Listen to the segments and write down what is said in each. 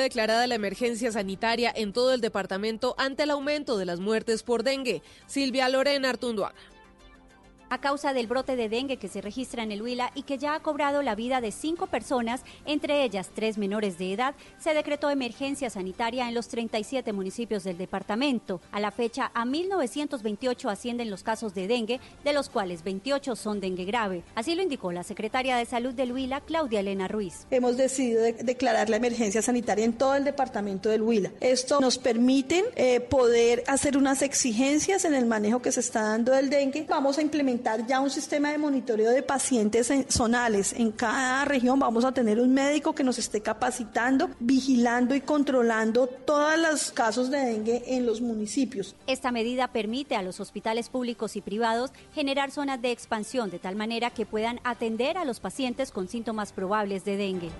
declarada la emergencia sanitaria en todo el departamento ante el aumento de las muertes por dengue. Silvia Lorena Artunduaga a causa del brote de dengue que se registra en el Huila y que ya ha cobrado la vida de cinco personas, entre ellas tres menores de edad, se decretó emergencia sanitaria en los 37 municipios del departamento. A la fecha, a 1.928 ascienden los casos de dengue, de los cuales 28 son dengue grave. Así lo indicó la secretaria de Salud del Huila, Claudia Elena Ruiz. Hemos decidido declarar la emergencia sanitaria en todo el departamento del Huila. Esto nos permite eh, poder hacer unas exigencias en el manejo que se está dando del dengue. Vamos a implementar ya un sistema de monitoreo de pacientes zonales. En cada región vamos a tener un médico que nos esté capacitando, vigilando y controlando todos los casos de dengue en los municipios. Esta medida permite a los hospitales públicos y privados generar zonas de expansión de tal manera que puedan atender a los pacientes con síntomas probables de dengue.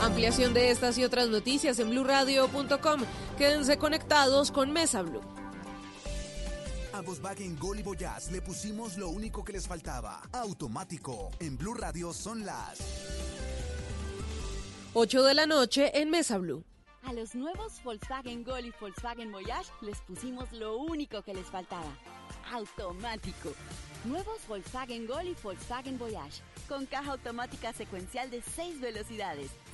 Ampliación de estas y otras noticias en blurradio.com. Quédense conectados con Mesa Blue. A Volkswagen Gol y Voyage le pusimos lo único que les faltaba. Automático. En Blue Radio son las 8 de la noche en Mesa Blue. A los nuevos Volkswagen Gol y Volkswagen Voyage les pusimos lo único que les faltaba. Automático. Nuevos Volkswagen Gol y Volkswagen Voyage. Con caja automática secuencial de 6 velocidades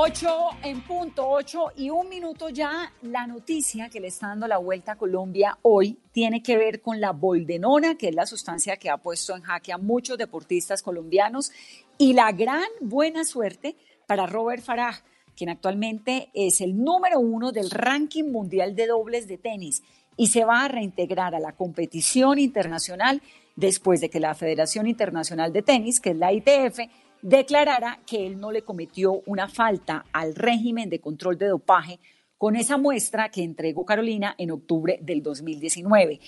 8 en punto, 8 y un minuto ya. La noticia que le está dando la vuelta a Colombia hoy tiene que ver con la boldenona, que es la sustancia que ha puesto en jaque a muchos deportistas colombianos, y la gran buena suerte para Robert Farah, quien actualmente es el número uno del ranking mundial de dobles de tenis y se va a reintegrar a la competición internacional después de que la Federación Internacional de Tenis, que es la ITF, declarara que él no le cometió una falta al régimen de control de dopaje con esa muestra que entregó Carolina en octubre del 2019.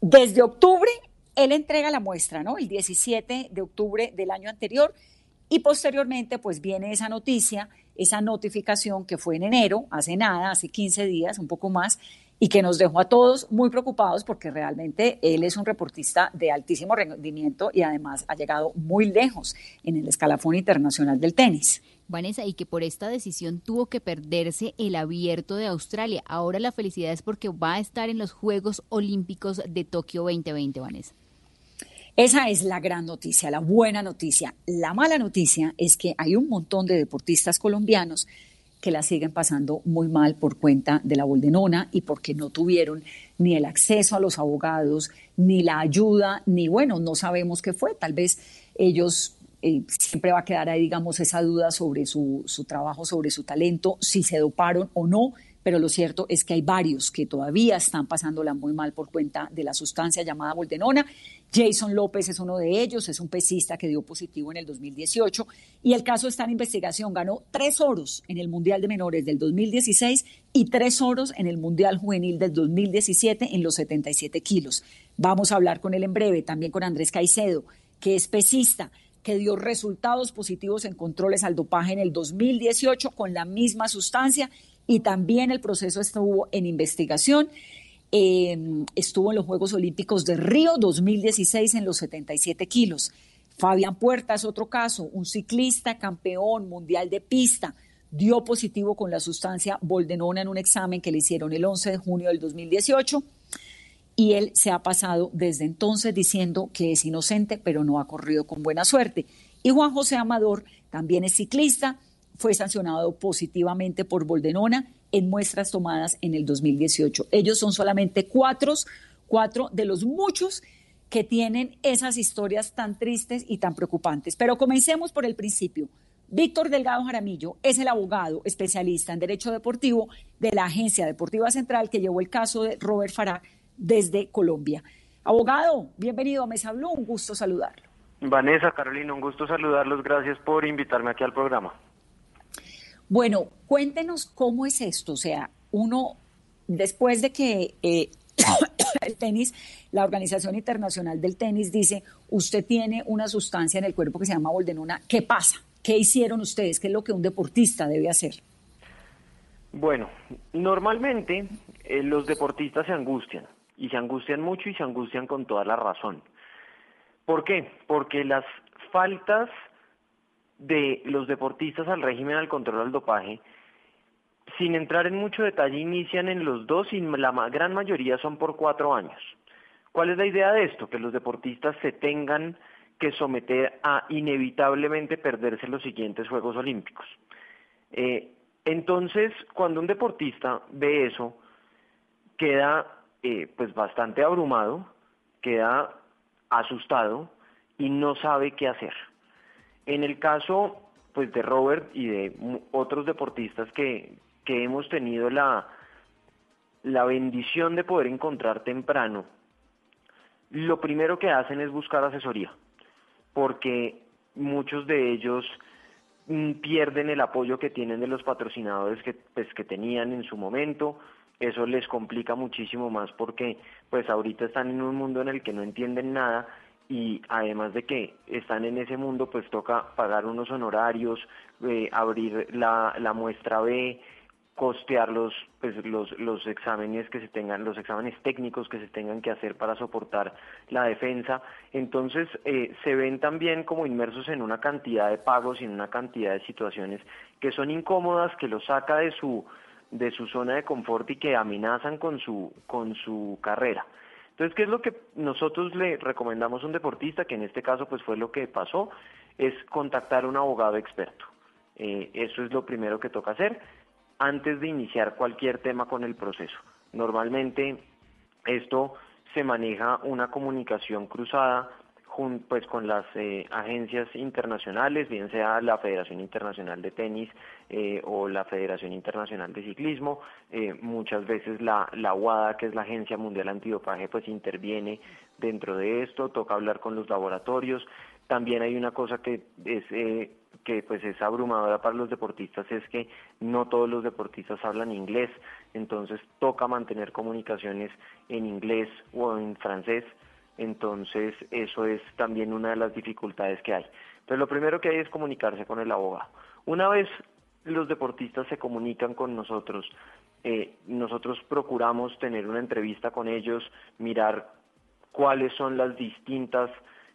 Desde octubre, él entrega la muestra, ¿no? El 17 de octubre del año anterior y posteriormente pues viene esa noticia, esa notificación que fue en enero, hace nada, hace 15 días, un poco más, y que nos dejó a todos muy preocupados porque realmente él es un reportista de altísimo rendimiento y además ha llegado muy lejos en el escalafón internacional del tenis. Vanessa, y que por esta decisión tuvo que perderse el abierto de Australia. Ahora la felicidad es porque va a estar en los Juegos Olímpicos de Tokio 2020, Vanessa. Esa es la gran noticia, la buena noticia. La mala noticia es que hay un montón de deportistas colombianos que la siguen pasando muy mal por cuenta de la boldenona y porque no tuvieron ni el acceso a los abogados, ni la ayuda, ni bueno, no sabemos qué fue. Tal vez ellos eh, siempre va a quedar ahí, digamos, esa duda sobre su, su trabajo, sobre su talento, si se doparon o no pero lo cierto es que hay varios que todavía están pasándola muy mal por cuenta de la sustancia llamada boldenona. Jason López es uno de ellos, es un pesista que dio positivo en el 2018 y el caso está en investigación. Ganó tres oros en el Mundial de Menores del 2016 y tres oros en el Mundial Juvenil del 2017 en los 77 kilos. Vamos a hablar con él en breve, también con Andrés Caicedo, que es pesista que dio resultados positivos en controles al dopaje en el 2018 con la misma sustancia y también el proceso estuvo en investigación. Eh, estuvo en los Juegos Olímpicos de Río 2016 en los 77 kilos. Fabián Puerta es otro caso, un ciclista campeón mundial de pista, dio positivo con la sustancia boldenona en un examen que le hicieron el 11 de junio del 2018 y él se ha pasado desde entonces diciendo que es inocente, pero no ha corrido con buena suerte. Y Juan José Amador también es ciclista, fue sancionado positivamente por Boldenona en muestras tomadas en el 2018. Ellos son solamente cuatro, cuatro de los muchos que tienen esas historias tan tristes y tan preocupantes. Pero comencemos por el principio. Víctor Delgado Jaramillo es el abogado especialista en Derecho Deportivo de la Agencia Deportiva Central que llevó el caso de Robert Farah desde Colombia. Abogado, bienvenido a Mesa Blue, un gusto saludarlo. Vanessa, Carolina, un gusto saludarlos. Gracias por invitarme aquí al programa. Bueno, cuéntenos cómo es esto. O sea, uno, después de que eh, el tenis, la Organización Internacional del Tenis dice, usted tiene una sustancia en el cuerpo que se llama boldenona, ¿qué pasa? ¿Qué hicieron ustedes? ¿Qué es lo que un deportista debe hacer? Bueno, normalmente eh, los deportistas se angustian y se angustian mucho y se angustian con toda la razón. ¿Por qué? Porque las faltas de los deportistas al régimen al control del dopaje, sin entrar en mucho detalle, inician en los dos y la gran mayoría son por cuatro años. ¿Cuál es la idea de esto? Que los deportistas se tengan que someter a inevitablemente perderse los siguientes Juegos Olímpicos. Eh, entonces, cuando un deportista ve eso, queda eh, pues bastante abrumado, queda asustado y no sabe qué hacer. En el caso pues de Robert y de otros deportistas que, que hemos tenido la, la bendición de poder encontrar temprano, lo primero que hacen es buscar asesoría porque muchos de ellos mm, pierden el apoyo que tienen de los patrocinadores que pues que tenían en su momento. Eso les complica muchísimo más porque pues ahorita están en un mundo en el que no entienden nada y además de que están en ese mundo pues toca pagar unos honorarios eh, abrir la, la muestra B costear los, pues, los, los exámenes que se tengan, los exámenes técnicos que se tengan que hacer para soportar la defensa. Entonces, eh, se ven también como inmersos en una cantidad de pagos y en una cantidad de situaciones que son incómodas, que los saca de su, de su zona de confort y que amenazan con su, con su carrera. Entonces, ¿qué es lo que nosotros le recomendamos a un deportista, que en este caso pues fue lo que pasó, es contactar a un abogado experto. Eh, eso es lo primero que toca hacer antes de iniciar cualquier tema con el proceso. Normalmente esto se maneja una comunicación cruzada pues con las eh, agencias internacionales, bien sea la Federación Internacional de Tenis eh, o la Federación Internacional de Ciclismo. Eh, muchas veces la, la UADA, que es la Agencia Mundial Antidopaje, pues interviene dentro de esto, toca hablar con los laboratorios. También hay una cosa que es que pues es abrumadora para los deportistas es que no todos los deportistas hablan inglés, entonces toca mantener comunicaciones en inglés o en francés, entonces eso es también una de las dificultades que hay. Pero lo primero que hay es comunicarse con el abogado. Una vez los deportistas se comunican con nosotros, eh, nosotros procuramos tener una entrevista con ellos, mirar cuáles son las distintas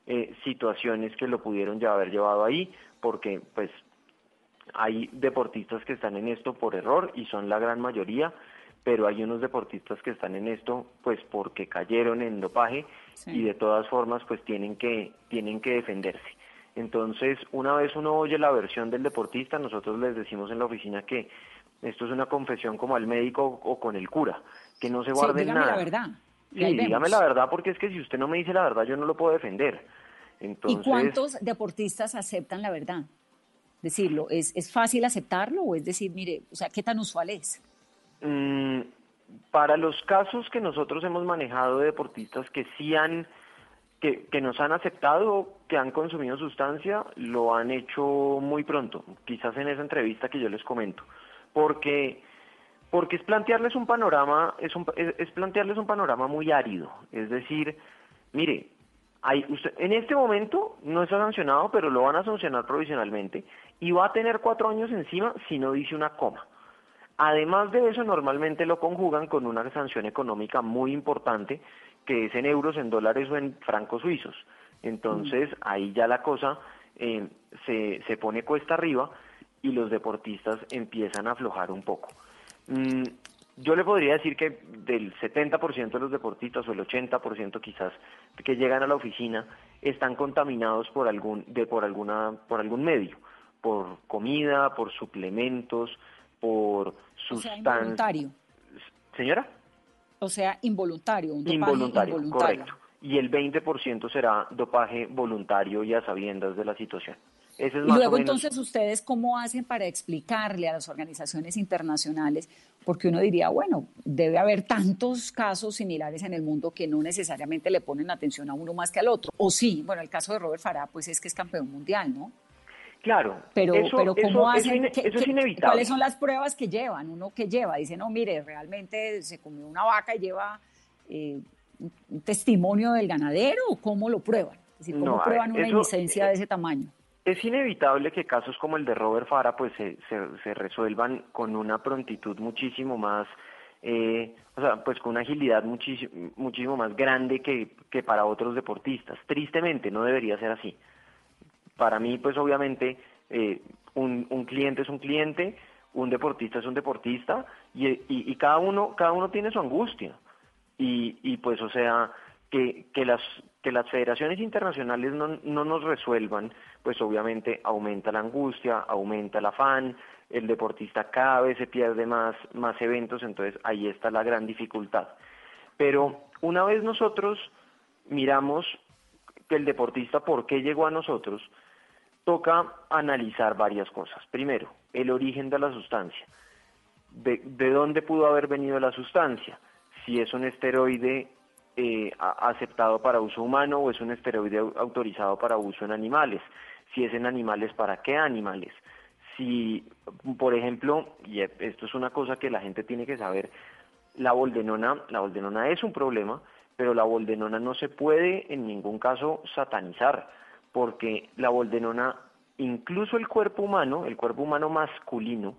eh, situaciones que lo pudieron ya haber llevado ahí, porque pues hay deportistas que están en esto por error y son la gran mayoría, pero hay unos deportistas que están en esto pues porque cayeron en dopaje y de todas formas pues tienen que tienen que defenderse. Entonces, una vez uno oye la versión del deportista, nosotros les decimos en la oficina que esto es una confesión como al médico o con el cura, que no se guarden sí, dígame la verdad. Sí, dígame la verdad, porque es que si usted no me dice la verdad, yo no lo puedo defender. ¿Y cuántos deportistas aceptan la verdad? Decirlo, ¿es, ¿es fácil aceptarlo o es decir, mire, o sea, qué tan usual es? Mm, para los casos que nosotros hemos manejado de deportistas que sí han, que, que nos han aceptado, que han consumido sustancia, lo han hecho muy pronto, quizás en esa entrevista que yo les comento, porque porque es plantearles un panorama, es, un, es plantearles un panorama muy árido, es decir, mire, en este momento no está sancionado, pero lo van a sancionar provisionalmente y va a tener cuatro años encima si no dice una coma. Además de eso, normalmente lo conjugan con una sanción económica muy importante, que es en euros, en dólares o en francos suizos. Entonces, mm. ahí ya la cosa eh, se, se pone cuesta arriba y los deportistas empiezan a aflojar un poco. Mm, yo le podría decir que del 70% de los deportistas o el 80% quizás que llegan a la oficina están contaminados por algún de por alguna por algún medio, por comida, por suplementos, por sustancias. involuntario. Señora? O sea, involuntario, un dopaje involuntario, involuntario. correcto. Y el 20% será dopaje voluntario y a sabiendas de la situación y luego entonces ustedes cómo hacen para explicarle a las organizaciones internacionales, porque uno diría, bueno, debe haber tantos casos similares en el mundo que no necesariamente le ponen atención a uno más que al otro. O sí, bueno, el caso de Robert Farah, pues es que es campeón mundial, ¿no? Claro, pero, pero ¿cómo hacen? Eso, es inevitable. ¿Cuáles son las pruebas que llevan? Uno que lleva, dice, no, mire, realmente se comió una vaca y lleva eh, un testimonio del ganadero, ¿o cómo lo prueban? Es decir, ¿cómo prueban una inocencia de ese tamaño? Es inevitable que casos como el de Robert Fara pues se, se, resuelvan con una prontitud muchísimo más, eh, o sea, pues con una agilidad muchísimo, muchísimo más grande que, que para otros deportistas. Tristemente, no debería ser así. Para mí, pues obviamente, eh, un, un cliente es un cliente, un deportista es un deportista y, y, y, cada uno cada uno tiene su angustia. Y, y pues o sea que, que las que las federaciones internacionales no, no nos resuelvan pues obviamente aumenta la angustia aumenta el afán el deportista cada vez se pierde más más eventos entonces ahí está la gran dificultad. Pero una vez nosotros miramos que el deportista por qué llegó a nosotros toca analizar varias cosas. Primero, el origen de la sustancia. De, dónde pudo haber venido la sustancia? Si es un esteroide eh, aceptado para uso humano o es un esteroide autorizado para uso en animales. Si es en animales, ¿para qué animales? Si, por ejemplo, y esto es una cosa que la gente tiene que saber, la boldenona, la boldenona es un problema, pero la boldenona no se puede en ningún caso satanizar porque la boldenona, incluso el cuerpo humano, el cuerpo humano masculino,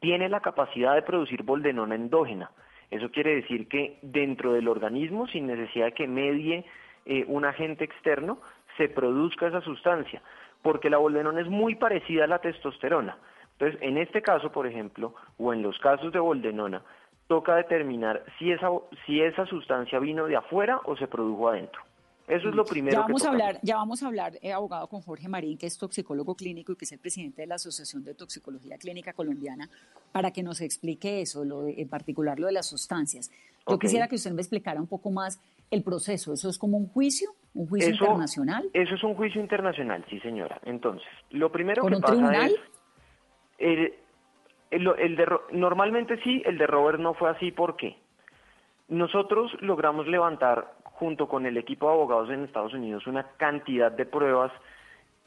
tiene la capacidad de producir boldenona endógena. Eso quiere decir que dentro del organismo, sin necesidad de que medie eh, un agente externo, se produzca esa sustancia, porque la boldenona es muy parecida a la testosterona. Entonces, en este caso, por ejemplo, o en los casos de boldenona, toca determinar si esa, si esa sustancia vino de afuera o se produjo adentro. Eso es lo primero. Ya vamos a hablar, ya vamos a hablar, eh, abogado, con Jorge Marín, que es toxicólogo clínico y que es el presidente de la Asociación de Toxicología Clínica Colombiana, para que nos explique eso, lo en particular lo de las sustancias. Yo quisiera que usted me explicara un poco más el proceso. ¿Eso es como un juicio? ¿Un juicio internacional? Eso es un juicio internacional, sí, señora. Entonces, lo primero ¿Con que un pasa tribunal? es... El, el, de, normalmente sí, el de Robert no fue así. ¿Por qué? Nosotros logramos levantar junto con el equipo de abogados en Estados Unidos, una cantidad de pruebas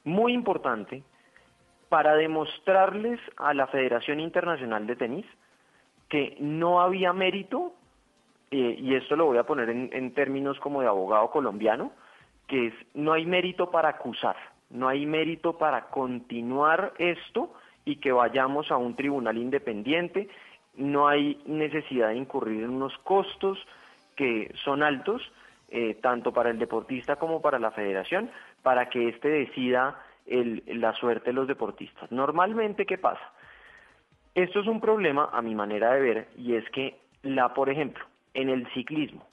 muy importante para demostrarles a la Federación Internacional de Tenis que no había mérito, eh, y esto lo voy a poner en, en términos como de abogado colombiano, que es no hay mérito para acusar, no hay mérito para continuar esto y que vayamos a un tribunal independiente, no hay necesidad de incurrir en unos costos que son altos eh, tanto para el deportista como para la federación, para que éste decida la suerte de los deportistas. Normalmente, ¿qué pasa? Esto es un problema, a mi manera de ver, y es que, la, por ejemplo, en el ciclismo,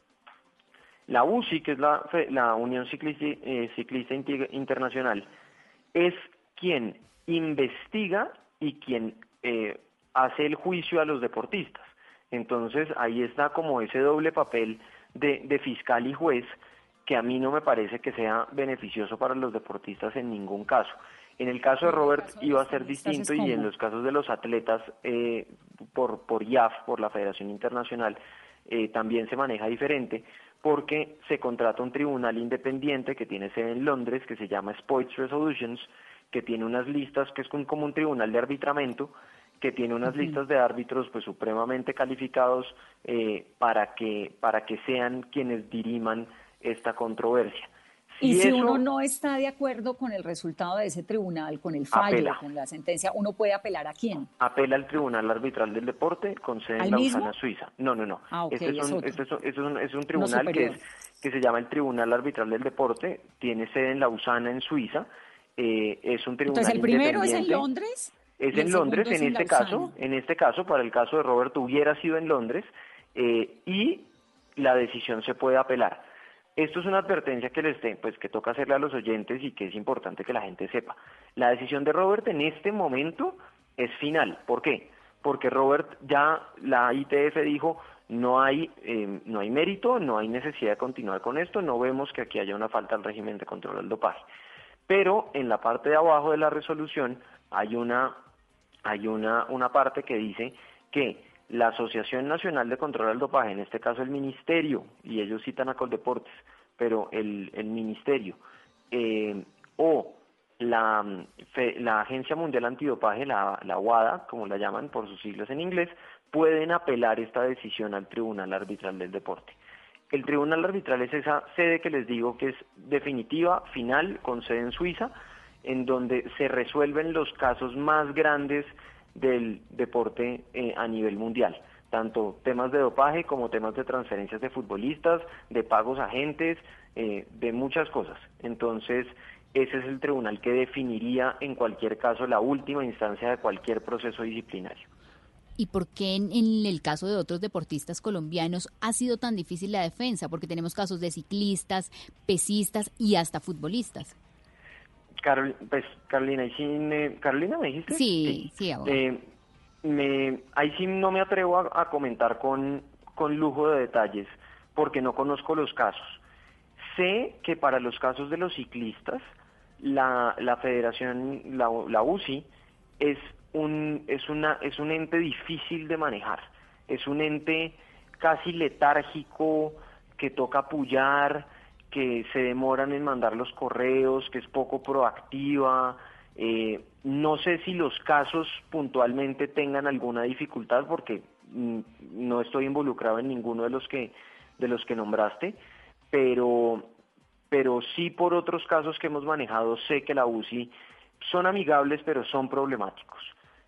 la UCI, que es la, Unión Ciclista, eh, Ciclista Internacional, es quien investiga y quien eh, hace el juicio a los deportistas. Entonces ahí está como ese doble papel de, fiscal y juez que a mí no me parece que sea beneficioso para los deportistas en ningún caso. En el caso de Robert iba a ser distinto y en los casos de los atletas eh, por, por IAF, por la Federación Internacional, eh, también se maneja diferente porque se contrata un tribunal independiente que tiene sede en Londres, que se llama Sports Resolutions, que tiene unas listas, que es como un tribunal de arbitramento, que tiene unas listas de árbitros pues supremamente calificados eh, para que para que sean quienes diriman esta controversia. y si uno no está de acuerdo con el resultado de ese tribunal, con el fallo, con la sentencia, ¿uno puede apelar a quién? Apela al Tribunal Arbitral del Deporte con sede en Lausana, Suiza. No, no, no. Ah, este, es un, este, es, un, tribunal que, es, que se llama el Tribunal Arbitral del Deporte, tiene sede en Lausana, en Suiza. Eh, es un tribunal Entonces, ¿el primero es en Londres? Es en Londres, en este caso, en este caso, para el caso de Roberto hubiera sido en Londres eh, y la decisión se puede apelar. Esto es una advertencia que les pues que toca hacerle a los oyentes y que es importante que la gente sepa. La decisión de Robert en este momento es final. ¿Por qué? Porque Robert ya la ITF dijo no hay eh, no hay mérito, no hay necesidad de continuar con esto, no vemos que aquí haya una falta al régimen de control del dopaje. Pero en la parte de abajo de la resolución hay una hay una, una parte que dice que la Asociación Nacional de Control del Dopaje, en este caso el Ministerio, y ellos citan a Coldeportes, pero el, el Ministerio, eh, o la, la Agencia Mundial Antidopaje, la, la WADA, como la llaman por sus siglas en inglés, pueden apelar esta decisión al Tribunal Arbitral del Deporte. El Tribunal Arbitral es esa sede que les digo que es definitiva, final, con sede en Suiza, en donde se resuelven los casos más grandes del deporte eh, a nivel mundial, tanto temas de dopaje como temas de transferencias de futbolistas, de pagos a agentes, eh, de muchas cosas. Entonces, ese es el tribunal que definiría en cualquier caso la última instancia de cualquier proceso disciplinario. ¿Y por qué en, en, el caso de otros deportistas colombianos ha sido tan difícil la defensa? Porque tenemos casos de ciclistas, pesistas y hasta futbolistas. Carol, pues, Carolina, ¿y sí, ¿Carolina me dijiste? Sí, sí, eh, me, ahí sí no me atrevo a, comentar con, con lujo de detalles porque no conozco los casos. Sé que para los casos de los ciclistas, la, la federación, la, la UCI, es un, es, una, es un ente difícil de manejar. Es un ente casi letárgico que toca apoyar, que se demoran en mandar los correos, que es poco proactiva. Eh, no sé si los casos puntualmente tengan alguna dificultad porque mm, no estoy involucrado en ninguno de los que de los que nombraste, pero pero sí por otros casos que hemos manejado sé que la UCI son amigables pero son problemáticos.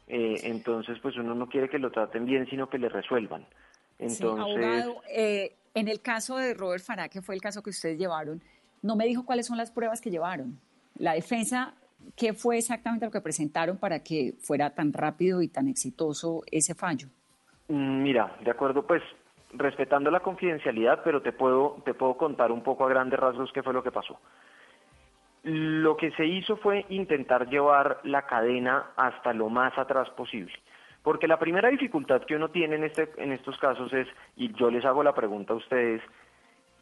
Eh, entonces pues uno no quiere que lo traten bien sino que le resuelvan. Entonces, eh, en el caso de Robert Farah, que fue el caso que ustedes llevaron, no me dijo cuáles son las pruebas que llevaron. La defensa, ¿qué fue exactamente lo que presentaron para que fuera tan rápido y tan exitoso ese fallo? Mm, mira, de acuerdo, pues respetando la confidencialidad, pero te puedo, te puedo contar un poco a grandes rasgos qué fue lo que pasó. Lo que se hizo fue intentar llevar la cadena hasta lo más atrás posible. Porque la primera dificultad que uno tiene en, este, en estos casos es, y yo les hago la pregunta a ustedes,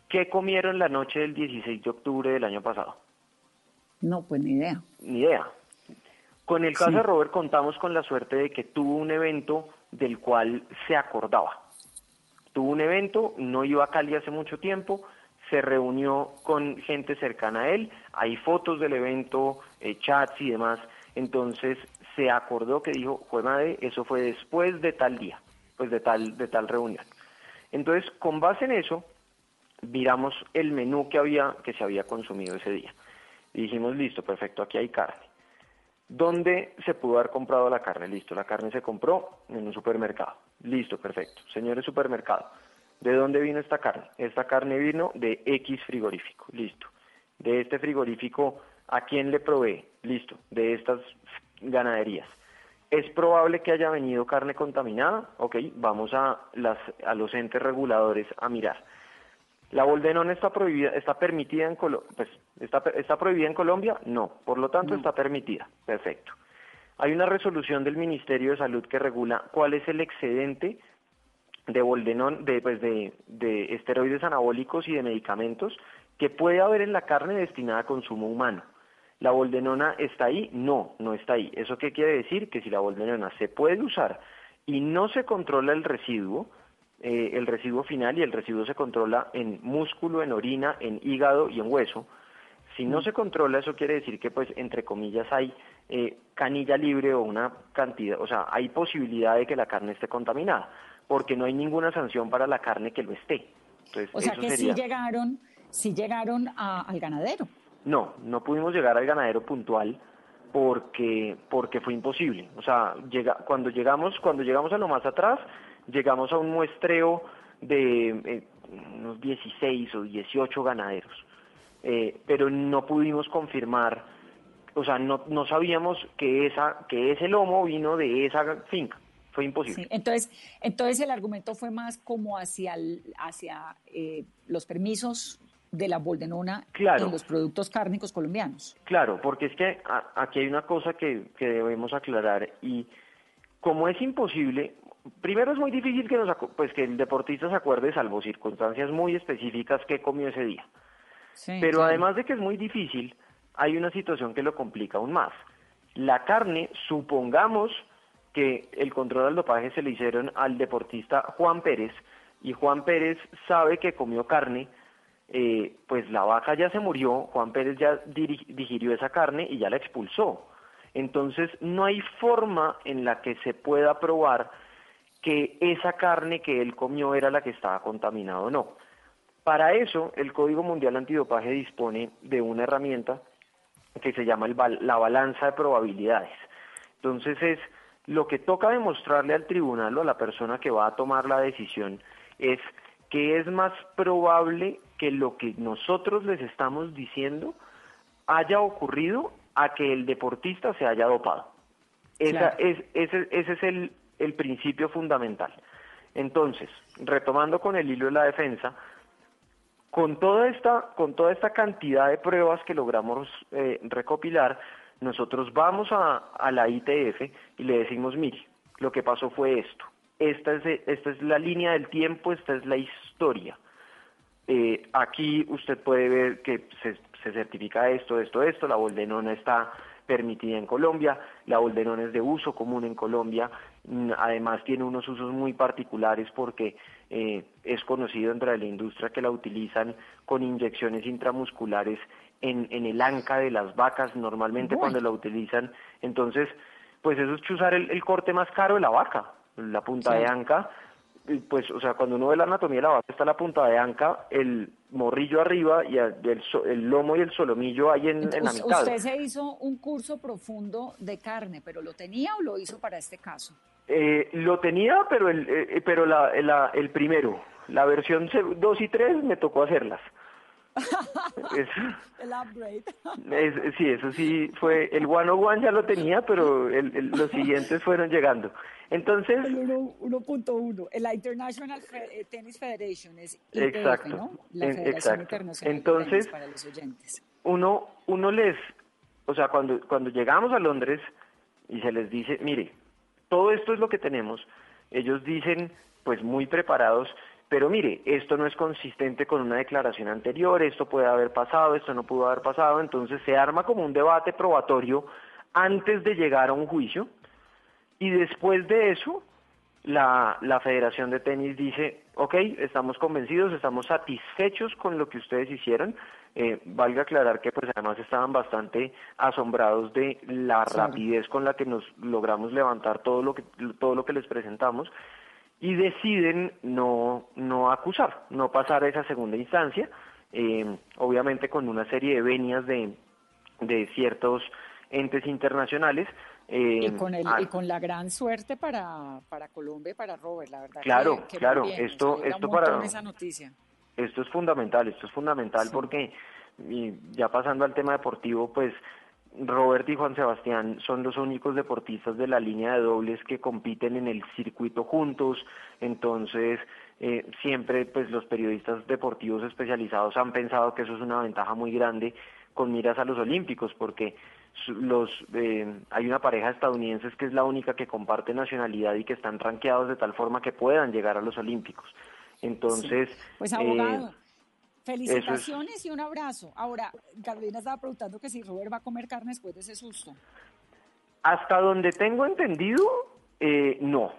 ¿qué comieron la noche del 16 de octubre del año pasado? No, pues ni idea. Ni idea. Con el caso de Robert contamos con la suerte de que tuvo un evento del cual se acordaba. Tuvo un evento, no iba a Cali hace mucho tiempo, se reunió con gente cercana a él, hay fotos del evento, eh, chats y demás, entonces se acordó que dijo, fue madre, eso fue después de tal día, pues de tal, de tal reunión. Entonces, con base en eso, miramos el menú que había, que se había consumido ese día. Y dijimos, listo, perfecto, aquí hay carne. ¿Dónde se pudo haber comprado la carne? Listo, la carne se compró en un supermercado. Listo, perfecto. Señores supermercado, ¿de dónde vino esta carne? Esta carne vino de X frigorífico. Listo. De este frigorífico, ¿a quién le provee? Listo. De estas ganaderías. ¿Es probable que haya venido carne contaminada? Ok, vamos a, las, a los entes reguladores a mirar. ¿La boldenona está prohibida, está permitida en Colombia? Pues, ¿está, ¿está, prohibida en Colombia? No, por lo tanto está permitida. Perfecto. Hay una resolución del Ministerio de Salud que regula cuál es el excedente de boldenón, de, pues de, de esteroides anabólicos y de medicamentos que puede haber en la carne destinada a consumo humano. ¿La boldenona está ahí? No, no está ahí. ¿Eso qué quiere decir? Que si la boldenona se puede usar y no se controla el residuo, eh, el residuo final y el residuo se controla en músculo, en orina, en hígado y en hueso. Si no se controla, eso quiere decir que, pues, entre comillas, hay eh, canilla libre o una cantidad, o sea, hay posibilidad de que la carne esté contaminada, porque no hay ninguna sanción para la carne que lo esté. Entonces, o sea que sí llegaron, sí llegaron al ganadero. No, no pudimos llegar al ganadero puntual porque porque fue imposible. O sea, llega, cuando llegamos cuando llegamos a lo más atrás, llegamos a un muestreo de eh, unos 16 o 18 ganaderos, eh, pero no pudimos confirmar, o sea, no, no sabíamos que esa que ese lomo vino de esa finca. Fue imposible. entonces, entonces el argumento fue más como hacia, hacia eh, los permisos de la boldenona en los productos cárnicos colombianos. Claro, porque es que aquí hay una cosa que, debemos aclarar y como es imposible, primero es muy difícil que, nos, pues, que el deportista se acuerde, salvo circunstancias muy específicas, que comió ese día. Pero además de que es muy difícil, hay una situación que lo complica aún más. La carne, supongamos que el control del dopaje se le hicieron al deportista Juan Pérez y Juan Pérez sabe que comió carne eh, pues la vaca ya se murió, Juan Pérez ya digirió esa carne y ya la expulsó. Entonces no hay forma en la que se pueda probar que esa carne que él comió era la que estaba contaminada o no. Para eso, el Código Mundial Antidopaje dispone de una herramienta que se llama la balanza de probabilidades. Entonces es lo que toca demostrarle al tribunal o a la persona que va a tomar la decisión es que es más probable que lo que nosotros les estamos diciendo haya ocurrido a que el deportista se haya dopado. Esa es, ese, ese es el, el principio fundamental. Entonces, retomando con el hilo de la defensa, con toda esta, con toda esta cantidad de pruebas que logramos eh, recopilar, nosotros vamos a, a, la ITF y le decimos, mire, lo que pasó fue esto. Esta es, esta es la línea del tiempo, esta es la historia. Eh, aquí usted puede ver que se, se certifica esto, esto, esto, la boldenona está permitida en Colombia, la boldenona es de uso común en Colombia, mm, además tiene unos usos muy particulares porque eh, es conocido entre la industria que la utilizan con inyecciones intramusculares en, en el anca de las vacas normalmente cuando la utilizan, entonces pues eso es chuzar el, corte más caro de la vaca, la punta de anca, pues, o sea, cuando uno ve la anatomía de la vaca, está la punta de anca, el morrillo arriba y el, el lomo y el solomillo ahí en, la mitad. Usted se hizo un curso profundo de carne, pero ¿lo tenía o lo hizo para este caso? Eh, lo tenía, pero el, eh, pero la, el primero, la versión 2 y 3 me tocó hacerlas. el upgrade. sí, eso sí fue, el one on one ya lo tenía, pero los siguientes fueron llegando. Entonces... El 1.1, la International eh, Tennis Federation es exacto, ¿no? La Federación exacto. Internacional Entonces, para los oyentes. Uno, uno les, o sea, cuando, cuando llegamos a Londres y se les dice, mire, todo esto es lo que tenemos, ellos dicen, pues muy preparados, pero mire, esto no es consistente con una declaración anterior, esto puede haber pasado, esto no pudo haber pasado, entonces se arma como un debate probatorio antes de llegar a un juicio y después de eso la, la Federación de Tenis dice, ok, estamos convencidos, estamos satisfechos con lo que ustedes hicieron, eh, valga aclarar que pues además estaban bastante asombrados de la rapidez con la que nos logramos levantar todo lo que todo lo que les presentamos y deciden no, no acusar, no pasar a esa segunda instancia, eh, obviamente con una serie de venias de, de ciertos entes internacionales. Eh, y, con el, y con la gran suerte para, para Colombia y para Robert, la verdad. Claro, claro, esto, esto para... Esa noticia. Esto es fundamental, esto es fundamental porque, y ya pasando al tema deportivo, pues Robert y Juan Sebastián son los únicos deportistas de la línea de dobles que compiten en el circuito juntos, entonces eh, siempre pues los periodistas deportivos especializados han pensado que eso es una ventaja muy grande con miras a los olímpicos porque los eh, hay una pareja estadounidenses que es la única que comparte nacionalidad y que están ranqueados de tal forma que puedan llegar a los olímpicos entonces pues abogado eh, Felicitaciones y un abrazo. Ahora, Carolina estaba preguntando que si Robert va a comer carne después de ese susto. Hasta donde tengo entendido, eh, no.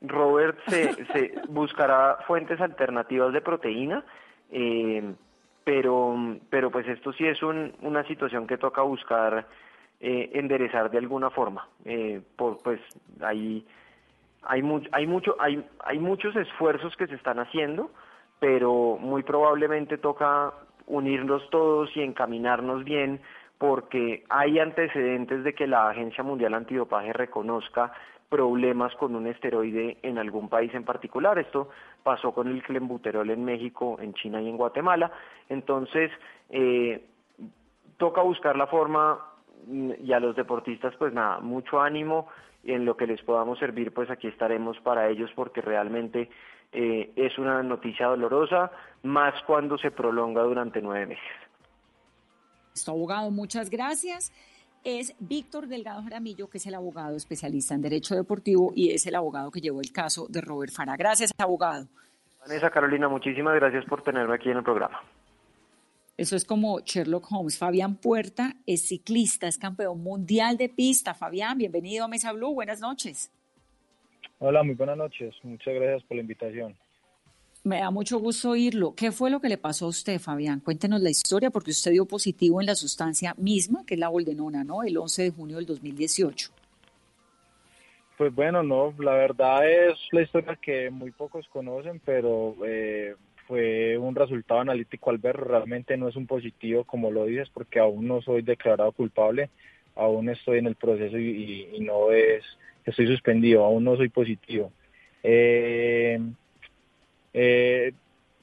Robert se, se, buscará fuentes alternativas de proteína, eh, pero, pero pues esto sí es un, una situación que toca buscar eh, enderezar de alguna forma. por, pues hay, hay, hay, mucho, hay, hay muchos esfuerzos que se están haciendo pero muy probablemente toca unirnos todos y encaminarnos bien porque hay antecedentes de que la Agencia Mundial Antidopaje reconozca problemas con un esteroide en algún país en particular. Esto pasó con el clenbuterol en México, en China y en Guatemala. Entonces, eh, toca buscar la forma mm, y a los deportistas, pues nada, mucho ánimo en lo que les podamos servir, pues aquí estaremos para ellos porque realmente eh, es una noticia dolorosa, más cuando se prolonga durante nueve meses. Esto, abogado, muchas gracias. Es Víctor Delgado Jaramillo, que es el abogado especialista en Derecho Deportivo y es el abogado que llevó el caso de Robert Fara. Gracias, abogado. Vanessa Carolina, muchísimas gracias por tenerme aquí en el programa. Eso es como Sherlock Holmes. Fabián Puerta es ciclista, es campeón mundial de pista. Fabián, bienvenido a Mesa Blue. Buenas noches. Hola, muy buenas noches. Muchas gracias por la invitación. Me da mucho gusto oírlo. ¿Qué fue lo que le pasó a usted, Fabián? Cuéntenos la historia, porque usted dio positivo en la sustancia misma, que es la boldenona, ¿no? El 11 de junio del 2018. Pues bueno, no, la verdad es la historia que muy pocos conocen, pero eh, fue un resultado analítico al ver, realmente no es un positivo como lo dices, porque aún no soy declarado culpable, aún estoy en el proceso y, no es, estoy suspendido, aún no soy positivo. Eh, eh,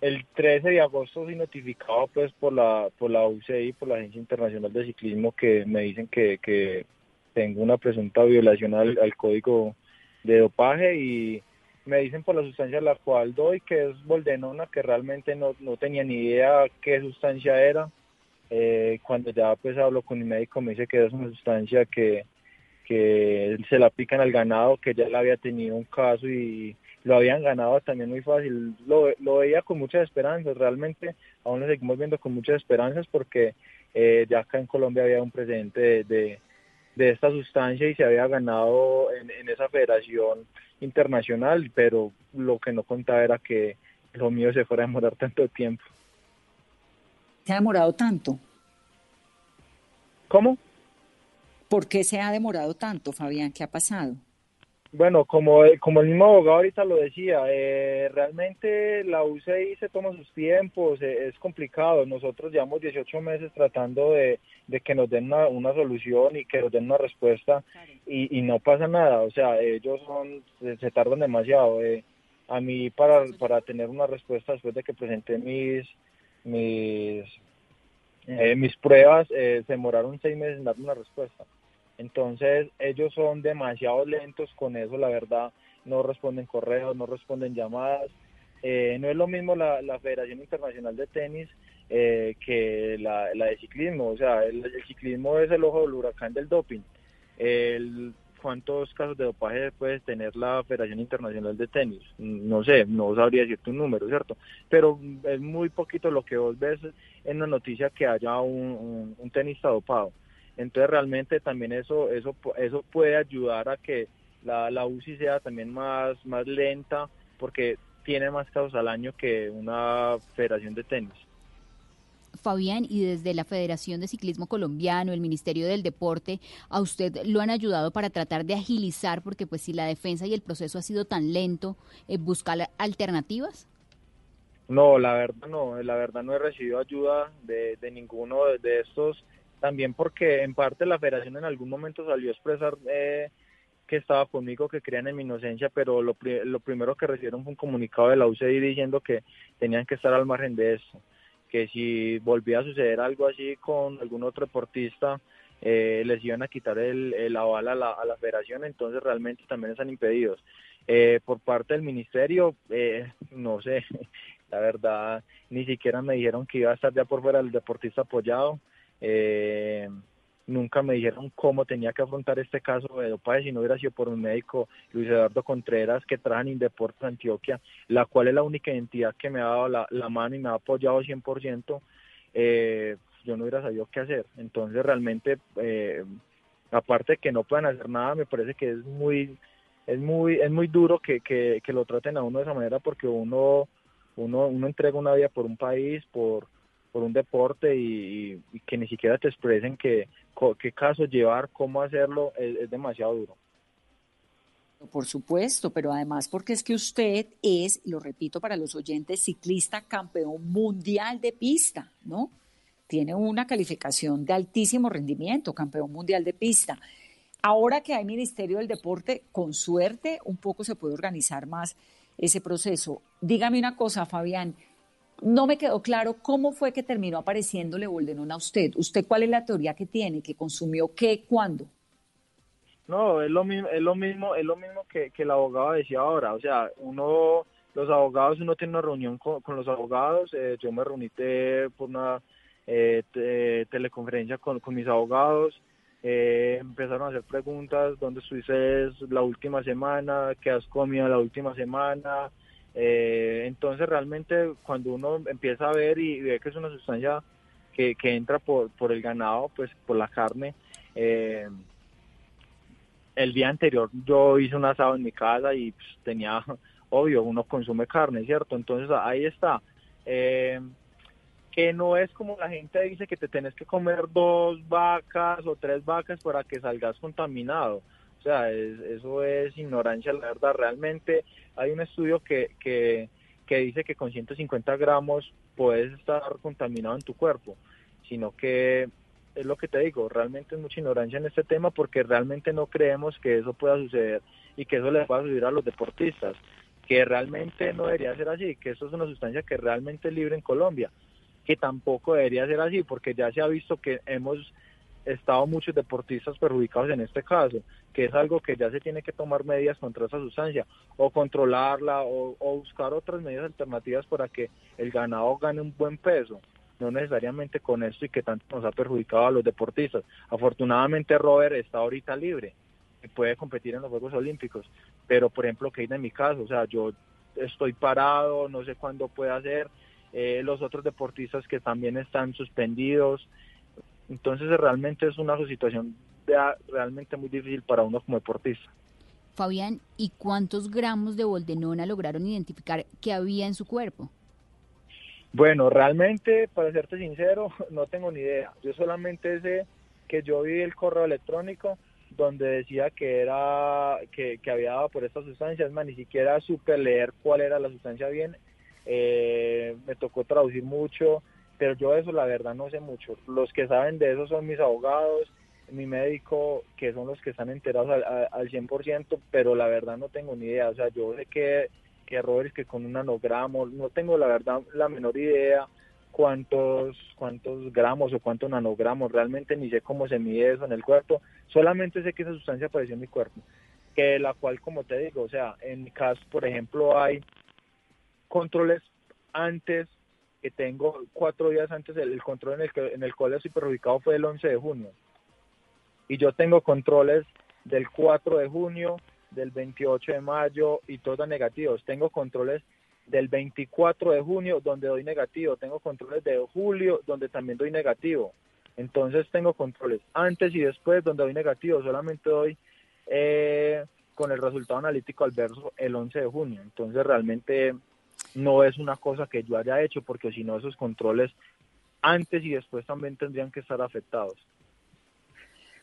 el 13 de agosto fui notificado pues por la por la UCI, por la Agencia Internacional de Ciclismo, que me dicen que, que tengo una presunta violación al, código de dopaje y me dicen por la sustancia la cual doy, que es boldenona, que realmente no, no tenía ni idea qué sustancia era. Eh, cuando ya pues hablo con mi médico me dice que es una sustancia que, que se la aplican al ganado, que ya le había tenido un caso y lo habían ganado también muy fácil. Lo, lo veía con muchas esperanzas, realmente aún lo seguimos viendo con muchas esperanzas porque eh, ya acá en Colombia había un precedente de, de, esta sustancia y se había ganado en, en, esa federación internacional, pero lo que no contaba era que lo mío se fuera a demorar tanto tiempo. ¿Se ha demorado tanto? ¿Cómo? ¿Por qué se ha demorado tanto, Fabián? ¿Qué ha pasado? Bueno, como, el mismo abogado ahorita lo decía, eh, realmente la UCI se toma sus tiempos, eh, es complicado. Nosotros llevamos 18 meses tratando de, que nos den una, solución y que nos den una respuesta y, no pasa nada. O sea, ellos son, se, tardan demasiado. Eh. A mí para, para tener una respuesta después de que presenté mis, mis, mis pruebas, se demoraron seis meses en darme una respuesta. Entonces ellos son demasiado lentos con eso, la verdad, no responden correos, no responden llamadas. Eh, no es lo mismo la, Federación Internacional de Tenis eh, que la, de ciclismo, o sea, el, ciclismo es el ojo del huracán del doping. ¿Cuántos casos de dopaje puede tener la Federación Internacional de Tenis? No sé, no sabría decirte un número, ¿cierto? Pero es muy poquito lo que vos ves en la noticia que haya un tenista dopado. Entonces realmente también eso, eso, eso puede ayudar a que la, la UCI sea también más, más lenta porque tiene más casos al año que una federación de tenis. Fabián, y desde la Federación de Ciclismo Colombiano, el Ministerio del Deporte, ¿a usted lo han ayudado para tratar de agilizar? Porque pues si la defensa y el proceso ha sido tan lento, eh, ¿buscar alternativas? No, la verdad no, la verdad no he recibido ayuda de, de ninguno de estos también porque en parte la federación en algún momento salió a expresar eh, que estaba conmigo, que creían en mi inocencia, pero lo, primero que recibieron fue un comunicado de la UCI diciendo que tenían que estar al margen de eso, que si volvía a suceder algo así con algún otro deportista, eh, les iban a quitar el, el aval a la, federación, entonces realmente también están impedidos. Eh, por parte del ministerio, no sé, la verdad, ni siquiera me dijeron que iba a estar ya por fuera del deportista apoyado. Eh, nunca me dijeron cómo tenía que afrontar este caso de dopaje si no hubiera sido por un médico, Luis Eduardo Contreras, que trabaja en Indeportes Antioquia, la cual es la única entidad que me ha dado la, mano y me ha apoyado 100%, eh, yo no hubiera sabido qué hacer. Entonces realmente, eh, aparte de que no puedan hacer nada, me parece que es muy es muy es muy duro que, que, que lo traten a uno de esa manera porque uno uno uno entrega una vida por un país, por por un deporte y, que ni siquiera te expresen qué caso llevar, cómo hacerlo, es, demasiado duro. Por supuesto, pero además porque es que usted es, lo repito para los oyentes, ciclista campeón mundial de pista, ¿no? Tiene una calificación de altísimo rendimiento, campeón mundial de pista. Ahora que hay Ministerio del Deporte, con suerte un poco se puede organizar más ese proceso. Dígame una cosa, Fabián, no me quedó claro cómo fue que terminó apareciéndole Boldenón a usted. ¿Usted cuál es la teoría que tiene? ¿Que consumió qué, cuándo? No, es lo mismo, es lo mismo, es lo mismo que, el abogado decía ahora. O sea, uno, los abogados, uno tiene una reunión con, los abogados. Eh, yo me reuní por una eh, teleconferencia con, mis abogados. Eh, empezaron a hacer preguntas, ¿dónde estuviste la última semana? ¿Qué has comido la última semana? Eh, entonces realmente cuando uno empieza a ver y ve que es una sustancia que, entra por, por el ganado, pues por la carne, eh, el día anterior yo hice un asado en mi casa y pues, tenía obvio, uno consume carne, ¿cierto? Entonces ahí está. Eh, que no es como la gente dice que te tenés que comer dos vacas o tres vacas para que salgas contaminado. O sea, eso es ignorancia, la verdad. Realmente hay un estudio que, que, que dice que con 150 gramos puedes estar contaminado en tu cuerpo, sino que es lo que te digo, realmente es mucha ignorancia en este tema porque realmente no creemos que eso pueda suceder y que eso le pueda suceder a los deportistas, que realmente no debería ser así, que esto es una sustancia que realmente es libre en Colombia, que tampoco debería ser así porque ya se ha visto que hemos estado muchos deportistas perjudicados en este caso, que es algo que ya se tiene que tomar medidas contra esa sustancia, o controlarla, o, buscar otras medidas alternativas para que el ganado gane un buen peso no necesariamente con esto y que tanto nos ha perjudicado a los deportistas. Afortunadamente Robert está ahorita libre puede competir en los Juegos Olímpicos, pero por ejemplo, que en mi caso, o sea, yo estoy parado, no sé cuándo puede hacer, eh, los otros deportistas que también están suspendidos, entonces realmente es una situación realmente muy difícil para uno como deportista. Fabián, ¿y cuántos gramos de boldenona lograron identificar que había en su cuerpo? Bueno, realmente, para serte sincero, no tengo ni idea. Yo solamente sé que yo vi el correo electrónico donde decía que era que, había dado por estas sustancias, más ni siquiera supe leer cuál era la sustancia bien. Eh, me tocó traducir mucho, pero yo eso la verdad no sé mucho. Los que saben de eso son mis abogados, mi médico, que son los que están enterados al, al 100%, pero la verdad no tengo ni idea. O sea, yo sé que que errores que con un nanogramo, no tengo la verdad la menor idea cuántos cuántos gramos o cuántos nanogramos, realmente ni sé cómo se mide eso en el cuerpo, solamente sé que esa sustancia apareció en mi cuerpo, que la cual como te digo, o sea, en mi caso, por ejemplo, hay controles antes que tengo cuatro días antes, el, control en el, que, en el cual estoy perjudicado fue el 11 de junio. Y yo tengo controles del 4 de junio, del 28 de mayo y todos negativos. Tengo controles del 24 de junio donde doy negativo, tengo controles de julio donde también doy negativo. Entonces tengo controles antes y después donde doy negativo, solamente doy eh, con el resultado analítico al verso el 11 de junio. Entonces realmente no es una cosa que yo haya hecho porque si no esos controles antes y después también tendrían que estar afectados.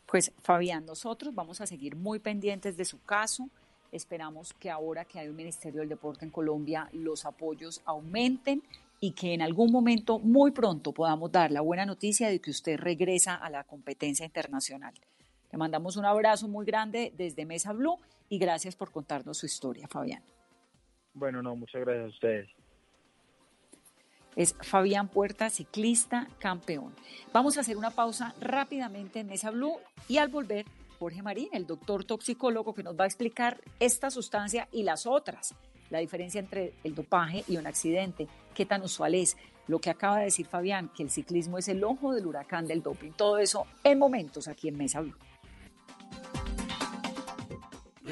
Pues Fabián, nosotros vamos a seguir muy pendientes de su caso. Esperamos que ahora que hay un Ministerio del Deporte en Colombia, los apoyos aumenten y que en algún momento, muy pronto, podamos dar la buena noticia de que usted regresa a la competencia internacional. Le mandamos un abrazo muy grande desde Mesa Blue y gracias por contarnos su historia, Fabián. Bueno, no, muchas gracias a ustedes. Es Fabián Puerta, ciclista campeón. Vamos a hacer una pausa rápidamente en Mesa Blue y al volver, Jorge Marín, el doctor toxicólogo que nos va a explicar esta sustancia y las otras, la diferencia entre el dopaje y un accidente, qué tan usual es, lo que acaba de decir Fabián, que el ciclismo es el ojo del huracán del doping, todo eso en momentos aquí en Mesa Blue.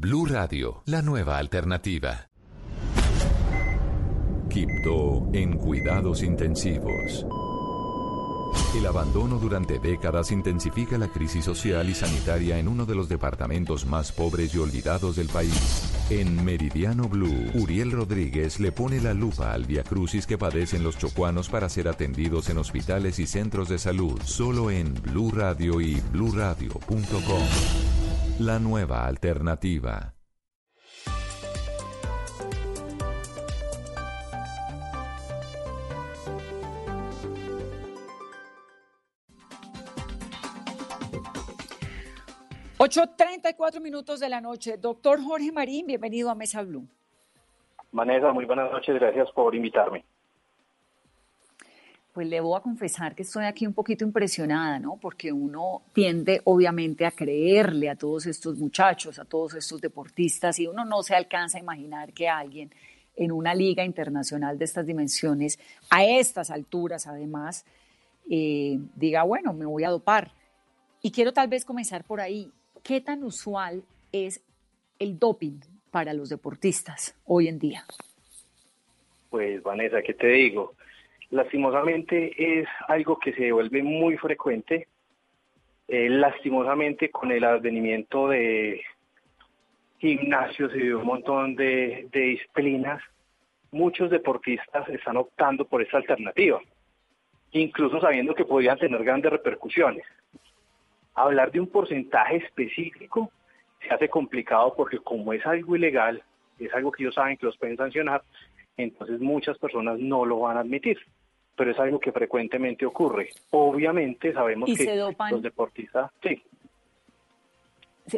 Blue Radio, la nueva alternativa. Quibdó en cuidados intensivos. El abandono durante décadas intensifica la crisis social y sanitaria en uno de los departamentos más pobres y olvidados del país. En Meridiano Blue, Uriel Rodríguez le pone la lupa al viacrucis que padecen los chocuanos para ser atendidos en hospitales y centros de salud, solo en Blue Radio y bluradio.com. la nueva alternativa. Ocho treinta y cuatro minutos de la noche. Doctor Jorge Marín, bienvenido a Mesa Blue. Vanessa, muy buenas noches, gracias por invitarme. Pues le voy a confesar que estoy aquí un poquito impresionada, ¿no? Porque uno tiende obviamente a creerle a todos estos muchachos, a todos estos deportistas, y uno no se alcanza a imaginar que alguien en una liga internacional de estas dimensiones, a estas alturas además, eh, diga, bueno, me voy a dopar. Y quiero tal vez comenzar por ahí. ¿Qué tan usual es el doping para los deportistas hoy en día? Pues Vanessa, ¿qué te digo? lastimosamente es algo que se vuelve muy frecuente. Eh, lastimosamente con el advenimiento de gimnasios y de un montón de, disciplinas, muchos deportistas están optando por esta alternativa, incluso sabiendo que podrían tener grandes repercusiones. Hablar de un porcentaje específico se hace complicado porque como es algo ilegal, es algo que ellos saben que los pueden sancionar, entonces muchas personas no lo van a admitir pero es algo que frecuentemente ocurre. Obviamente sabemos que los deportistas, sí.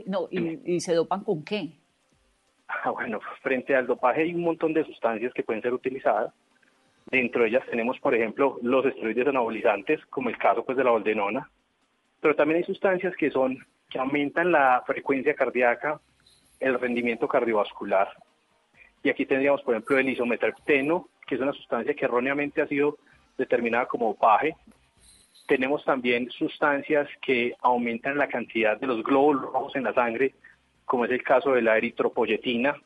no, y, se dopan con qué? Ah, bueno, frente al dopaje hay un montón de sustancias que pueden ser utilizadas. Dentro de ellas tenemos, por ejemplo, los esteroides anabolizantes, como el caso pues de la boldenona, pero también hay sustancias que son que aumentan la frecuencia cardíaca, el rendimiento cardiovascular. Y aquí tendríamos, por ejemplo, el isometrapteno, que es una sustancia que erróneamente ha sido determinada como dopaje. Tenemos también sustancias que aumentan la cantidad de los glóbulos rojos en la sangre, como es el caso de la eritropoyetina.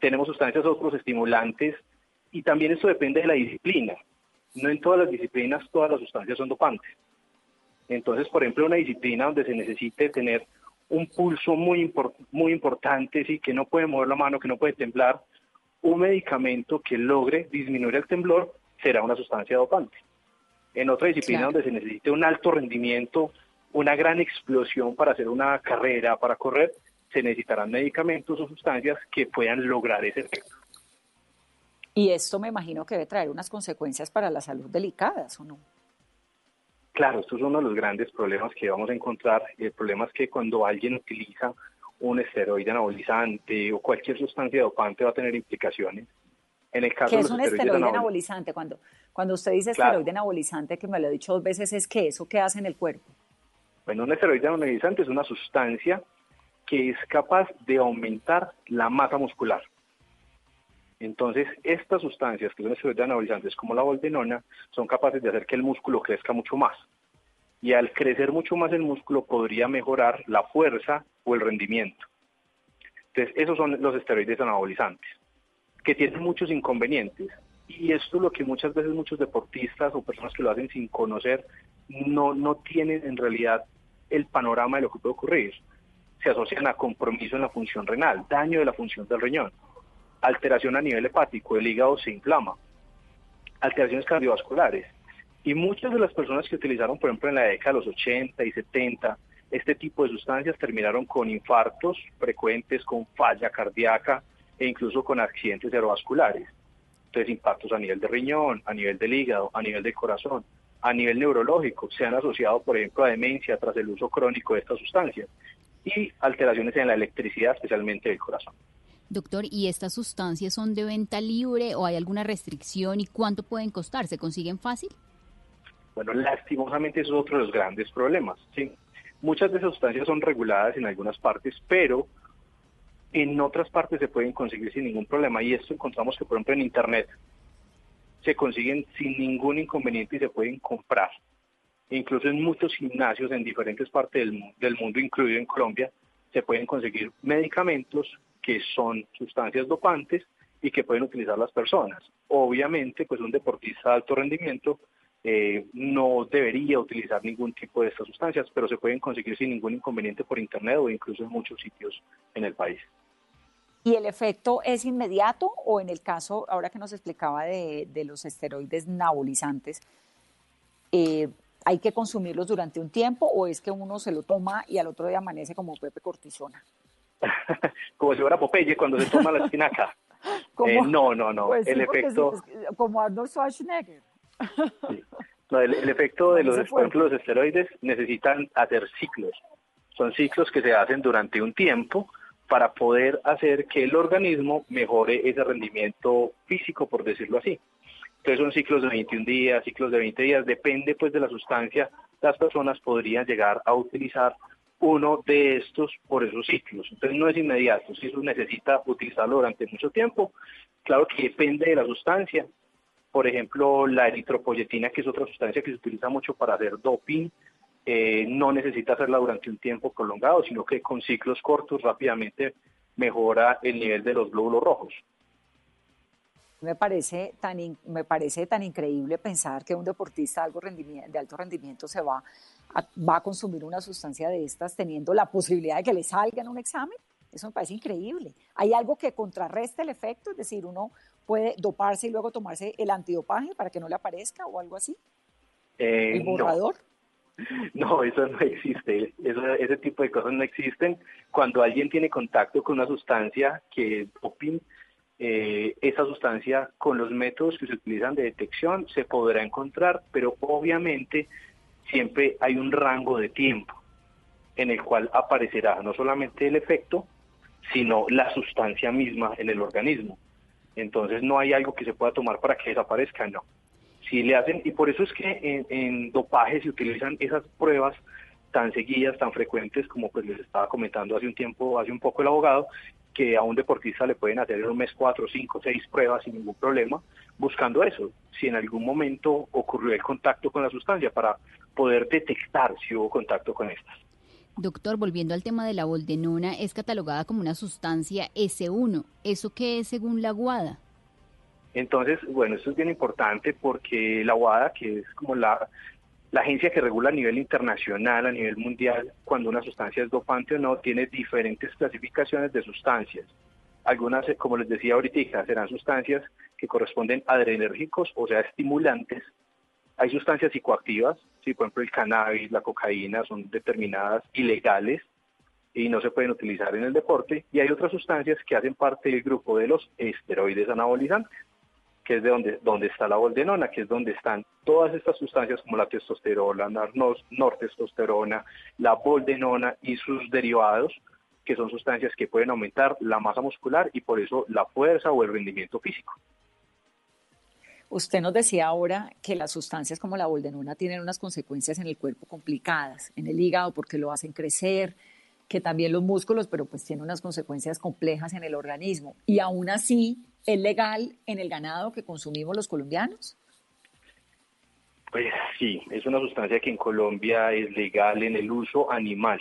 Tenemos sustancias otros estimulantes y también eso depende de la disciplina. No en todas las disciplinas todas las sustancias son dopantes. Entonces, por ejemplo, una disciplina donde se necesite tener un pulso muy, muy importante, sí, que no puede mover la mano, que no puede temblar, un medicamento que logre disminuir el temblor será una sustancia dopante. En otra disciplina donde se necesite un alto rendimiento, una gran explosión para hacer una carrera, para correr, se necesitarán medicamentos o sustancias que puedan lograr ese efecto. Y esto me imagino que debe traer unas consecuencias para la salud delicadas, ¿o no? Claro, esto es uno de los grandes problemas que vamos a encontrar. El problema es que cuando alguien utiliza un esteroide anabolizante o cualquier sustancia dopante va a tener implicaciones en el caso ¿Qué es un esteroide anabolizante? Cuando, cuando usted dice esteroide anabolizante, que me lo ha dicho dos veces, ¿es qué? ¿Eso qué hace en el cuerpo? Bueno, un esteroide anabolizante es una sustancia que es capaz de aumentar la masa muscular. Entonces, estas sustancias, que son esteroides anabolizantes como la boldenona, son capaces de hacer que el músculo crezca mucho más. Y al crecer mucho más el músculo podría mejorar la fuerza o el rendimiento. Entonces, esos son los esteroides anabolizantes que tienen muchos inconvenientes. Y esto es lo que muchas veces muchos deportistas o personas que lo hacen sin conocer no, no tienen en realidad el panorama de lo que puede ocurrir. Se asocian a compromiso en la función renal, daño de la función del riñón, alteración a nivel hepático, el hígado se inflama, alteraciones cardiovasculares. Y muchas de las personas que utilizaron, por ejemplo, en la década de los 80 y 70, este tipo de sustancias terminaron con infartos frecuentes, con falla cardíaca, e incluso con accidentes cerebrovasculares. Entonces, impactos a nivel de riñón, a nivel del hígado, a nivel del corazón, a nivel neurológico, se han asociado, por ejemplo, a demencia tras el uso crónico de estas sustancias y alteraciones en la electricidad, especialmente del corazón. Doctor, ¿y estas sustancias son de venta libre o hay alguna restricción y cuánto pueden costar? ¿Se consiguen fácil? Bueno, lastimosamente eso es otro de los grandes problemas. ¿sí? Muchas de esas sustancias son reguladas en algunas partes, pero en otras partes se pueden conseguir sin ningún problema y esto encontramos que por ejemplo en internet se consiguen sin ningún inconveniente y se pueden comprar. Incluso en muchos gimnasios en diferentes partes del, del mundo, incluido en Colombia, se pueden conseguir medicamentos que son sustancias dopantes y que pueden utilizar las personas. Obviamente, pues un deportista de alto rendimiento eh, no debería utilizar ningún tipo de estas sustancias, pero se pueden conseguir sin ningún inconveniente por internet o incluso en muchos sitios en el país. ¿Y el efecto es inmediato o en el caso, ahora que nos explicaba de, los esteroides nabolizantes, eh, ¿Hay que consumirlos durante un tiempo o es que uno se lo toma y al otro día amanece como Pepe Cortisona? como si fuera Popeye cuando se toma la espinaca. Eh, no, no, no. Pues el efecto. como Arnold Schwarzenegger. el, efecto de los, los esteroides necesitan hacer ciclos. Son ciclos que se hacen durante un tiempo para poder hacer que el organismo mejore ese rendimiento físico, por decirlo así. Entonces son ciclos de 21 días, ciclos de 20 días, depende pues de la sustancia, las personas podrían llegar a utilizar uno de estos por esos ciclos. Entonces no es inmediato, si eso necesita utilizarlo durante mucho tiempo, claro que depende de la sustancia. Por ejemplo, la eritropoyetina, que es otra sustancia que se utiliza mucho para hacer doping, eh, no necesita hacerla durante un tiempo prolongado, sino que con ciclos cortos rápidamente mejora el nivel de los glóbulos rojos. Me parece tan, me parece tan increíble pensar que un deportista de, alto rendimiento, de alto rendimiento se va va a consumir una sustancia de estas teniendo la posibilidad de que le salga en un examen. Eso me parece increíble. ¿Hay algo que contrarreste el efecto? Es decir, uno puede doparse y luego tomarse el antidopaje para que no le aparezca o algo así. Eh, ¿El borrador? No. eso no existe. ese tipo de cosas no existen. Cuando alguien tiene contacto con una sustancia que es doping, eh, esa sustancia con los métodos que se utilizan de detección se podrá encontrar, pero obviamente siempre hay un rango de tiempo en el cual aparecerá no solamente el efecto, sino la sustancia misma en el organismo. Entonces no hay algo que se pueda tomar para que desaparezca, no. Si le hacen, y por eso es que en, en dopaje se utilizan esas pruebas tan seguidas, tan frecuentes, como pues les estaba comentando hace un tiempo, hace un poco el abogado, que a un deportista le pueden hacer en un mes cuatro, cinco, seis pruebas sin ningún problema, buscando eso, si en algún momento ocurrió el contacto con la sustancia para poder detectar si hubo contacto con estas. Doctor, volviendo al tema de la boldenona, es catalogada como una sustancia S1. ¿Eso qué es según la WADA? Entonces, bueno, esto es bien importante porque la WADA, que es como la la agencia que regula a nivel internacional, a nivel mundial, cuando una sustancia es dopante o no, tiene diferentes clasificaciones de sustancias. Algunas, como les decía ahorita, serán sustancias que corresponden a adrenérgicos, o sea, estimulantes. Hay sustancias psicoactivas, sí, por ejemplo el cannabis, la cocaína, son determinadas ilegales y no se pueden utilizar en el deporte. Y hay otras sustancias que hacen parte del grupo de los esteroides anabolizantes que es de donde, donde está la boldenona, que es donde están todas estas sustancias como la testosterona, la nortestosterona, la boldenona y sus derivados, que son sustancias que pueden aumentar la masa muscular y por eso la fuerza o el rendimiento físico. Usted nos decía ahora que las sustancias como la boldenona tienen unas consecuencias en el cuerpo complicadas, en el hígado porque lo hacen crecer, que también los músculos, pero pues tiene unas consecuencias complejas en el organismo. Y aún así, ¿es legal en el ganado que consumimos los colombianos? Pues sí, es una sustancia que en Colombia es legal en el uso animal.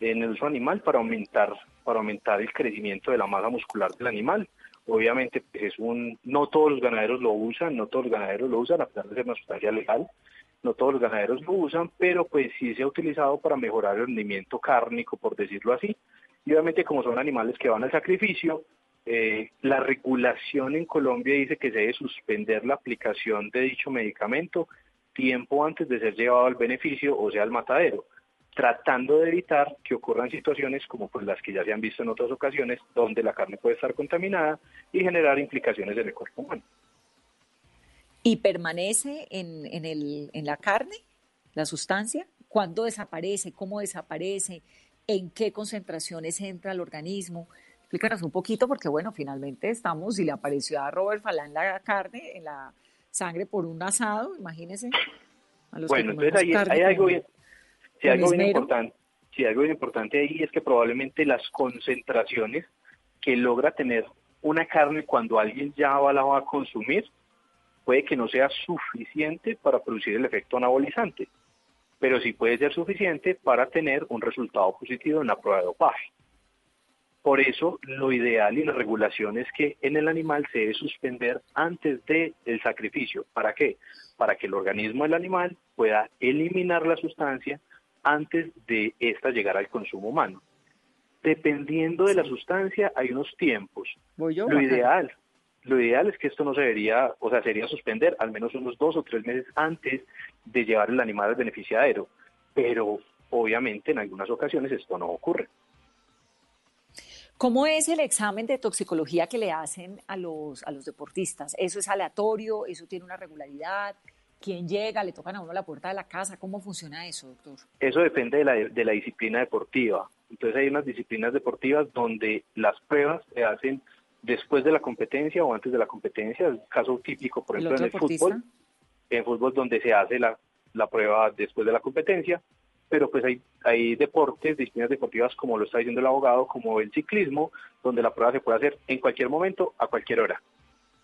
En el uso animal para aumentar, para aumentar el crecimiento de la masa muscular del animal. Obviamente, pues, es un, no todos los ganaderos lo usan, no todos los ganaderos lo usan, a pesar de ser una sustancia legal, no todos los ganaderos lo usan, pero pues sí se ha utilizado para mejorar el rendimiento cárnico, por decirlo así. Y obviamente como son animales que van al sacrificio, eh, la regulación en Colombia dice que se debe suspender la aplicación de dicho medicamento tiempo antes de ser llevado al beneficio, o sea, al matadero, tratando de evitar que ocurran situaciones como pues las que ya se han visto en otras ocasiones, donde la carne puede estar contaminada y generar implicaciones en el cuerpo humano. Y permanece en, en, el, en la carne, la sustancia, cuándo desaparece, cómo desaparece, en qué concentraciones entra al organismo. Explícanos un poquito porque, bueno, finalmente estamos, y le apareció a Robert Falán la carne, en la sangre por un asado, imagínense. bueno, entonces ahí, hay algo bien, algo bien importante. Sí, algo bien importante ahí es que probablemente las concentraciones que logra tener una carne cuando alguien ya la va a consumir puede que no sea suficiente para producir el efecto anabolizante, pero sí puede ser suficiente para tener un resultado positivo en la prueba de dopaje. Por eso, lo ideal y la regulación es que en el animal se debe suspender antes del sacrificio. ¿Para qué? Para que el organismo del animal pueda eliminar la sustancia antes de esta llegar al consumo humano. Dependiendo de la sustancia, hay unos tiempos. lo ideal, lo ideal es que esto no se debería, o sea, sería suspender al menos unos dos o tres meses antes de llevar el animal al beneficiario, pero obviamente en algunas ocasiones esto no ocurre. ¿Cómo es el examen de toxicología que le hacen a los, a los deportistas? ¿Eso es aleatorio? ¿Eso tiene una regularidad? ¿Quién llega? ¿Le tocan a uno la puerta de la casa? ¿Cómo funciona eso, doctor? Eso depende de la, de la disciplina deportiva. Entonces hay unas disciplinas deportivas donde las pruebas se hacen después de la competencia o antes de la competencia. El caso típico, por ejemplo, en el fútbol. En fútbol donde se hace la, la prueba después de la competencia pero pues hay, hay deportes, disciplinas deportivas, como lo está diciendo el abogado, como el ciclismo, donde la prueba se puede hacer en cualquier momento, a cualquier hora.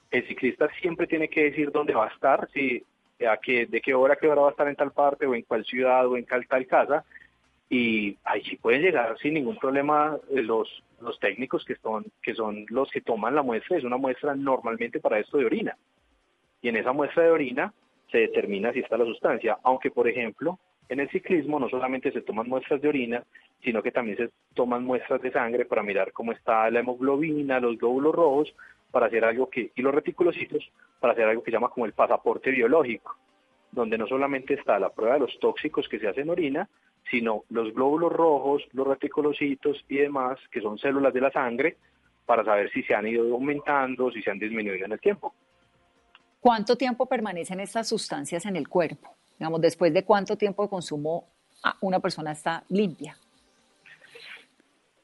El ciclista siempre tiene que decir dónde va a estar, si, a qué, de qué hora, qué hora va a estar en tal parte, o en cuál ciudad, o en tal, tal casa, y ahí sí pueden llegar sin ningún problema eh, los, los técnicos que son, que son los que toman la muestra, es una muestra normalmente para esto de orina. Y en esa muestra de orina se determina si está la sustancia, aunque por ejemplo en el ciclismo no solamente se toman muestras de orina, sino que también se toman muestras de sangre para mirar cómo está la hemoglobina, los glóbulos rojos, para hacer algo que, y los reticulocitos, para hacer algo que se llama como el pasaporte biológico, donde no solamente está la prueba de los tóxicos que se hacen en orina, sino los glóbulos rojos, los reticulocitos y demás, que son células de la sangre, para saber si se han ido aumentando, si se han disminuido en el tiempo. ¿Cuánto tiempo permanecen estas sustancias en el cuerpo? Digamos, después de cuánto tiempo de consumo una persona está limpia.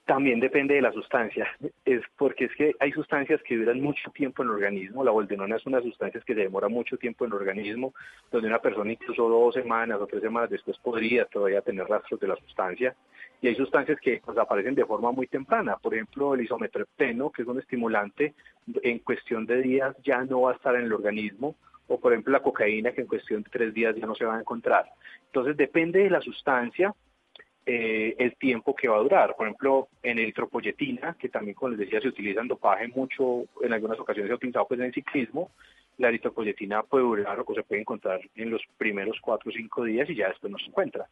También depende de la sustancia, es porque es que hay sustancias que duran mucho tiempo en el organismo, la boldenona es una sustancia que se demora mucho tiempo en el organismo, donde una persona incluso dos semanas o tres semanas después podría todavía tener rastros de la sustancia, y hay sustancias que pues, aparecen de forma muy temprana, por ejemplo el isometrepteno, que es un estimulante, en cuestión de días ya no va a estar en el organismo, o por ejemplo la cocaína que en cuestión de tres días ya no se va a encontrar. Entonces depende de la sustancia eh, el tiempo que va a durar. Por ejemplo, en eritropoyetina, que también como les decía se utiliza en dopaje mucho, en algunas ocasiones se ha utilizado pues en ciclismo, la eritropoyetina puede durar o se puede encontrar en los primeros cuatro o cinco días y ya después no se encuentra.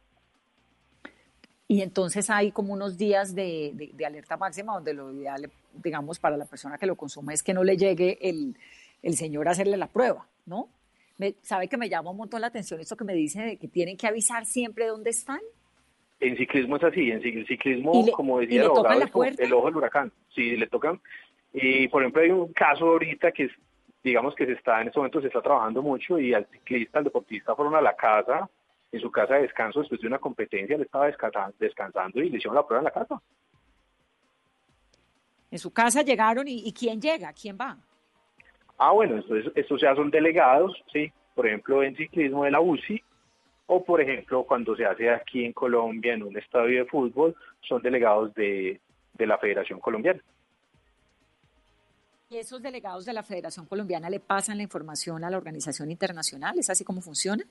Y entonces hay como unos días de, alerta máxima donde lo ideal, digamos, para la persona que lo consume es que no le llegue el señor a hacerle la prueba. ¿No? Me, ¿Sabe que me llama un montón la atención esto que me dice de que tienen que avisar siempre dónde están? En ciclismo es así, en ciclismo, como decía el abogado, el ojo del huracán. Sí, le tocan. Y por ejemplo, hay un caso ahorita que digamos que se está en este momento se está trabajando mucho y al ciclista, al deportista fueron a la casa, en su casa de descanso después de una competencia, le estaba descansando, y le hicieron la prueba en la casa. En su casa llegaron y ¿quién llega? ¿Quién va? Ah, bueno, entonces estos ya son delegados, ¿sí? Por ejemplo, en ciclismo de la UCI, o por ejemplo, cuando se hace aquí en Colombia en un estadio de fútbol, son delegados de, la Federación Colombiana. ¿Y esos delegados de la Federación Colombiana le pasan la información a la organización internacional? ¿Es así como funciona?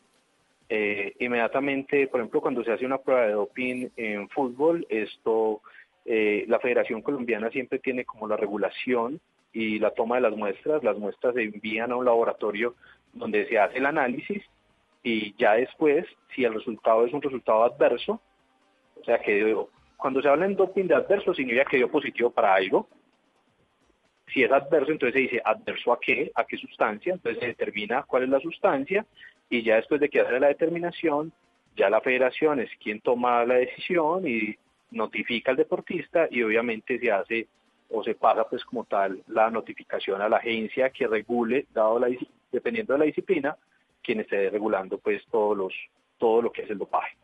Eh, inmediatamente, por ejemplo, cuando se hace una prueba de doping en fútbol, esto, eh, la Federación Colombiana siempre tiene como la regulación y la toma de las muestras. Las muestras se envían a un laboratorio donde se hace el análisis y ya después, si el resultado es un resultado adverso, o sea que cuando se habla en doping de adverso significa que dio positivo para algo. Si es adverso, entonces se dice adverso a qué, a qué sustancia, entonces se determina cuál es la sustancia y ya después de que hace la determinación, ya la federación es quien toma la decisión y notifica al deportista y obviamente se hace o se pasa pues como tal la notificación a la agencia que regule, dado la, dependiendo de la disciplina, quien esté regulando pues todos los, todo lo que es el dopaje.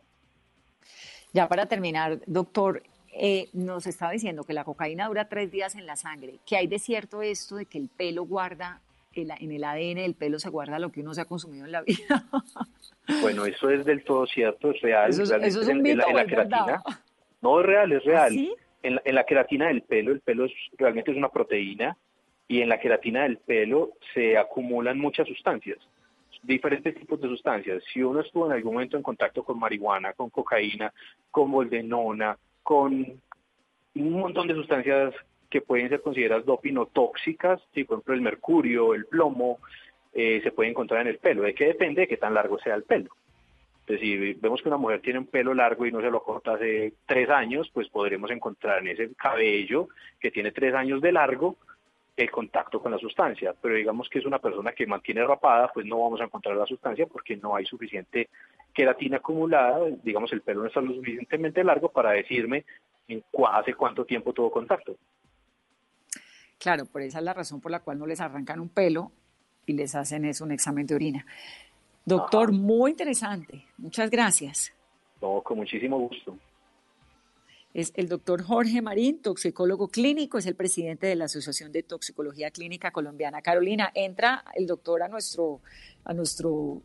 Ya para terminar, doctor, eh, nos estaba diciendo que la cocaína dura tres días en la sangre. ¿Qué hay de cierto esto de que el pelo guarda, en el ADN del pelo se guarda lo que uno se ha consumido en la vida? Bueno, eso es del todo cierto, es real. Eso es, un mito, en, la, No, es real, es real. ¿Ah, en, la queratina del pelo, el pelo es, realmente es una proteína y en la queratina del pelo se acumulan muchas sustancias, diferentes tipos de sustancias. Si uno estuvo en algún momento en contacto con marihuana, con cocaína, con boldenona, con un montón de sustancias que pueden ser consideradas doping o tóxicas, por ejemplo el mercurio, el plomo, eh, se puede encontrar en el pelo. ¿De qué depende? De qué tan largo sea el pelo. Entonces, si vemos que una mujer tiene un pelo largo y no se lo corta hace tres años, pues podremos encontrar en ese cabello que tiene tres años de largo el contacto con la sustancia, pero digamos que es una persona que mantiene rapada, pues no vamos a encontrar la sustancia porque no hay suficiente queratina acumulada, digamos el pelo no está lo suficientemente largo para decirme en hace cuánto tiempo tuvo contacto. Claro, por esa es la razón por la cual no les arrancan un pelo y les hacen eso, un examen de orina. Doctor, muy interesante. Muchas gracias. No, con muchísimo gusto. Es el doctor Jorge Marín, toxicólogo clínico, es el presidente de la Asociación de Toxicología Clínica Colombiana. Carolina, entra el doctor a nuestro, a nuestro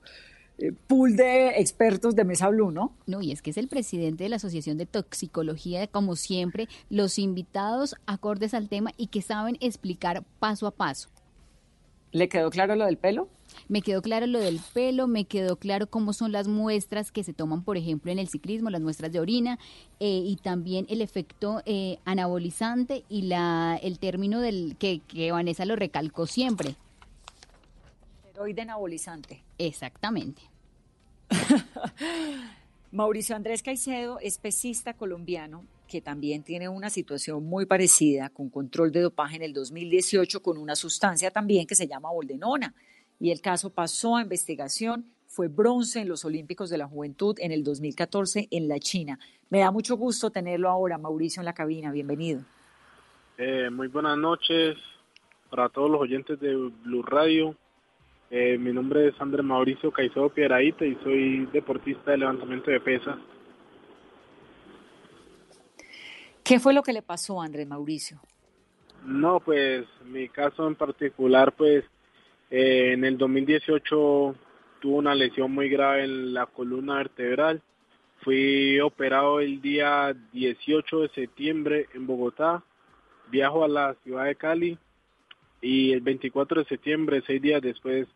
eh, pool de expertos de Mesa Blue, ¿no? No, y es que es el presidente de la Asociación de Toxicología, como siempre, los invitados acordes al tema y que saben explicar paso a paso. ¿Le quedó claro lo del pelo? Me quedó claro lo del pelo, me quedó claro cómo son las muestras que se toman, por ejemplo, en el ciclismo, las muestras de orina, eh, y también el efecto eh, anabolizante y la el término del que, que Vanessa lo recalcó siempre. Esteroide anabolizante. Exactamente. Mauricio Andrés Caicedo es pesista colombiano que también tiene una situación muy parecida con control de dopaje en el 2018 con una sustancia también que se llama boldenona. Y el caso pasó a investigación, fue bronce en los Olímpicos de la Juventud en el 2014 en la China. Me da mucho gusto tenerlo ahora, Mauricio, en la cabina. Bienvenido. Eh, muy buenas noches para todos los oyentes de Blue Radio. Eh, mi nombre es Andrés Mauricio Caicedo Piedraíta y soy deportista de levantamiento de pesas. ¿Qué fue lo que le pasó a Andrés Mauricio? No, pues mi caso en particular, pues eh, en el 2018 tuvo una lesión muy grave en la columna vertebral. Fui operado el día 18 de septiembre en Bogotá. Viajo a la ciudad de Cali y el 24 de septiembre, seis días después,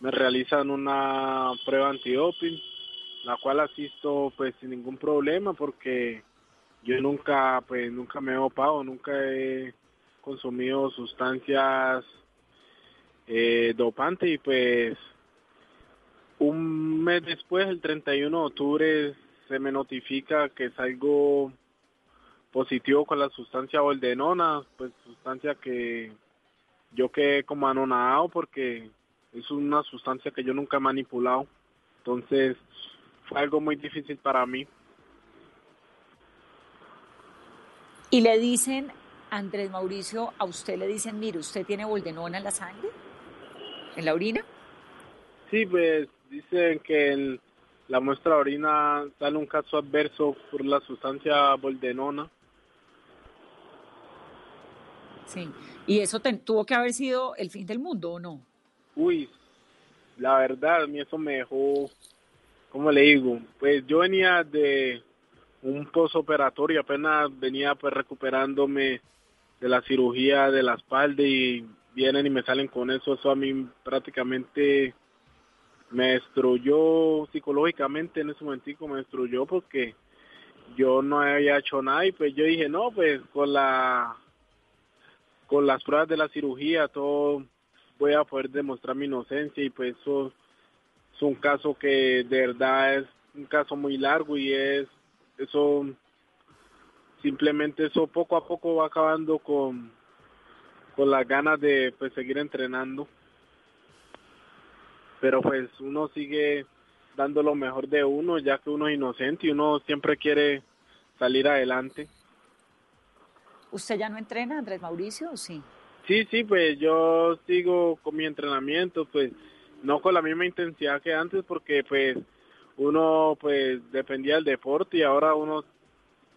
me realizan una prueba antidoping, la cual asisto pues sin ningún problema porque yo nunca, pues nunca me he dopado, nunca he consumido sustancias eh, dopantes y pues un mes después, el 31 de octubre, se me notifica que salgo positivo con la sustancia boldenona, pues sustancia que yo quedé como anonadado porque es una sustancia que yo nunca he manipulado. Entonces fue algo muy difícil para mí. Y le dicen, Andrés Mauricio, a usted le dicen, mire, ¿usted tiene boldenona en la sangre? ¿En la orina? Sí, pues dicen que en la muestra de orina sale un caso adverso por la sustancia boldenona. Sí. ¿Y eso tuvo que haber sido el fin del mundo o no? Uy, la verdad, a mí eso me dejó, ¿cómo le digo? Pues yo venía de un posoperatorio, apenas venía pues recuperándome de la cirugía de la espalda y vienen y me salen con eso, eso a mí prácticamente me destruyó psicológicamente en ese momentico, me destruyó porque yo no había hecho nada y pues yo dije, no, pues con la con las pruebas de la cirugía todo voy a poder demostrar mi inocencia y pues eso es un caso que de verdad es un caso muy largo y es eso simplemente eso poco a poco va acabando con con las ganas de pues seguir entrenando pero pues uno sigue dando lo mejor de uno ya que uno es inocente y uno siempre quiere salir adelante ¿Usted ya no entrena, Andrés Mauricio, o sí? Sí, sí, pues yo sigo con mi entrenamiento, pues no con la misma intensidad que antes porque pues uno pues dependía del deporte y ahora uno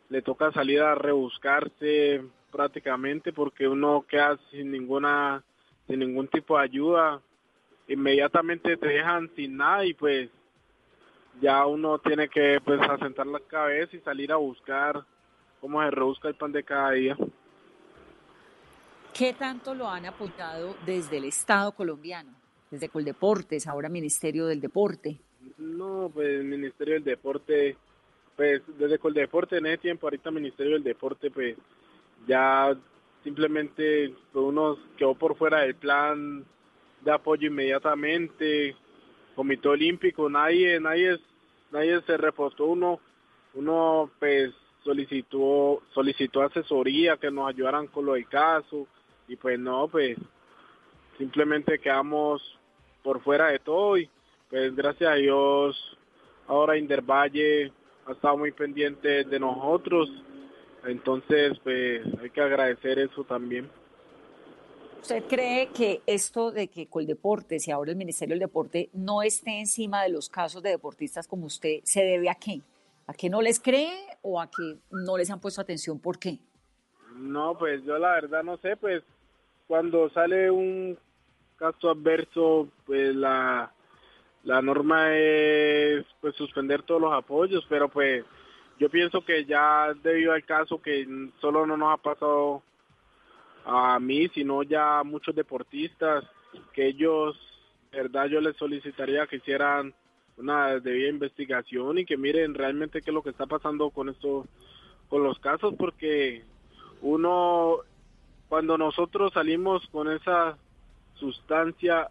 le toca salir a rebuscarse prácticamente porque uno queda sin ninguna sin ningún tipo de ayuda inmediatamente te dejan sin nada y pues ya uno tiene que pues asentar la cabeza y salir a buscar cómo se rebusca el pan de cada día. ¿Qué tanto lo han apuntado desde el Estado colombiano? Desde Coldeportes, ahora Ministerio del Deporte. No, pues el Ministerio del Deporte, pues desde Coldeporte en ese tiempo, ahorita Ministerio del Deporte, pues ya simplemente uno quedó por fuera del plan de apoyo inmediatamente, Comité Olímpico, nadie, nadie, nadie se reportó, uno, uno pues solicitó, solicitó asesoría que nos ayudaran con lo del caso, y pues no, pues simplemente quedamos por fuera de todo y pues gracias a Dios ahora Indervalle ha estado muy pendiente de nosotros, entonces pues hay que agradecer eso también. ¿Usted cree que esto de que Coldeportes y ahora el Ministerio del Deporte no esté encima de los casos de deportistas como usted se debe a qué? ¿A qué no les cree o a que no les han puesto atención? ¿Por qué? No, pues yo la verdad no sé, pues cuando sale un caso adverso, pues la, la norma es pues suspender todos los apoyos, pero pues yo pienso que ya debido al caso que solo no nos ha pasado a mí, sino ya a muchos deportistas, que ellos, verdad, yo les solicitaría que hicieran una debida investigación y que miren realmente qué es lo que está pasando con esto, con los casos, porque uno, cuando nosotros salimos con esa sustancia,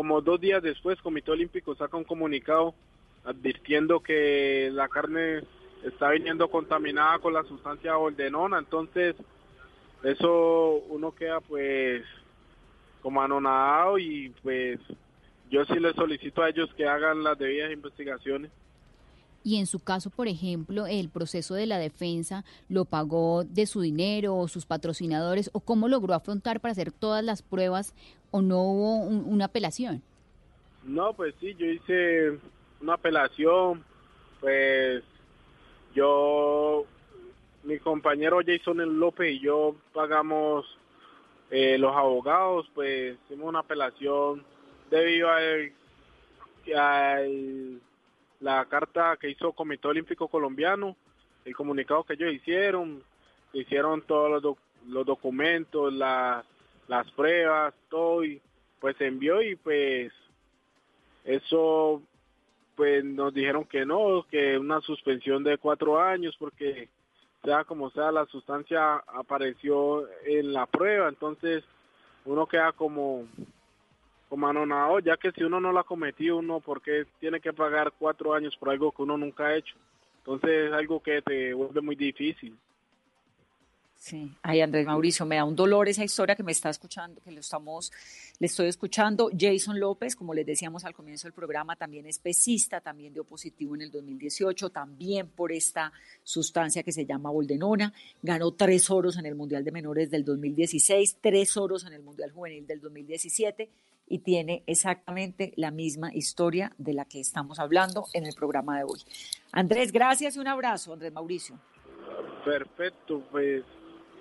como dos días después, Comité Olímpico saca un comunicado advirtiendo que la carne está viniendo contaminada con la sustancia oldenona, entonces eso uno queda pues como anonadado y pues yo sí les solicito a ellos que hagan las debidas investigaciones. Y en su caso, por ejemplo, el proceso de la defensa lo pagó de su dinero o sus patrocinadores o cómo logró afrontar para hacer todas las pruebas o no hubo una apelación. No, pues sí, yo hice una apelación, pues yo, mi compañero Jason López y yo pagamos eh, los abogados, pues hicimos una apelación debido al, al la carta que hizo Comité Olímpico Colombiano, el comunicado que ellos hicieron, hicieron todos los, los documentos, las pruebas, todo, y pues se envió y pues eso pues nos dijeron que no, que una suspensión de cuatro años porque sea como sea la sustancia apareció en la prueba, entonces uno queda como como ya que si uno no lo ha uno porque tiene que pagar cuatro años por algo que uno nunca ha hecho. Entonces es algo que te vuelve muy difícil. Sí, ay Andrés Mauricio, me da un dolor esa historia que me está escuchando, que lo estamos, le estoy escuchando. Jason López, como les decíamos al comienzo del programa, también es pesista, también dio positivo en el 2018, también por esta sustancia que se llama boldenona. Ganó tres oros en el Mundial de Menores del 2016, tres oros en el Mundial Juvenil del 2017 y tiene exactamente la misma historia de la que estamos hablando en el programa de hoy. Andrés, gracias y un abrazo, Andrés Mauricio. Perfecto, pues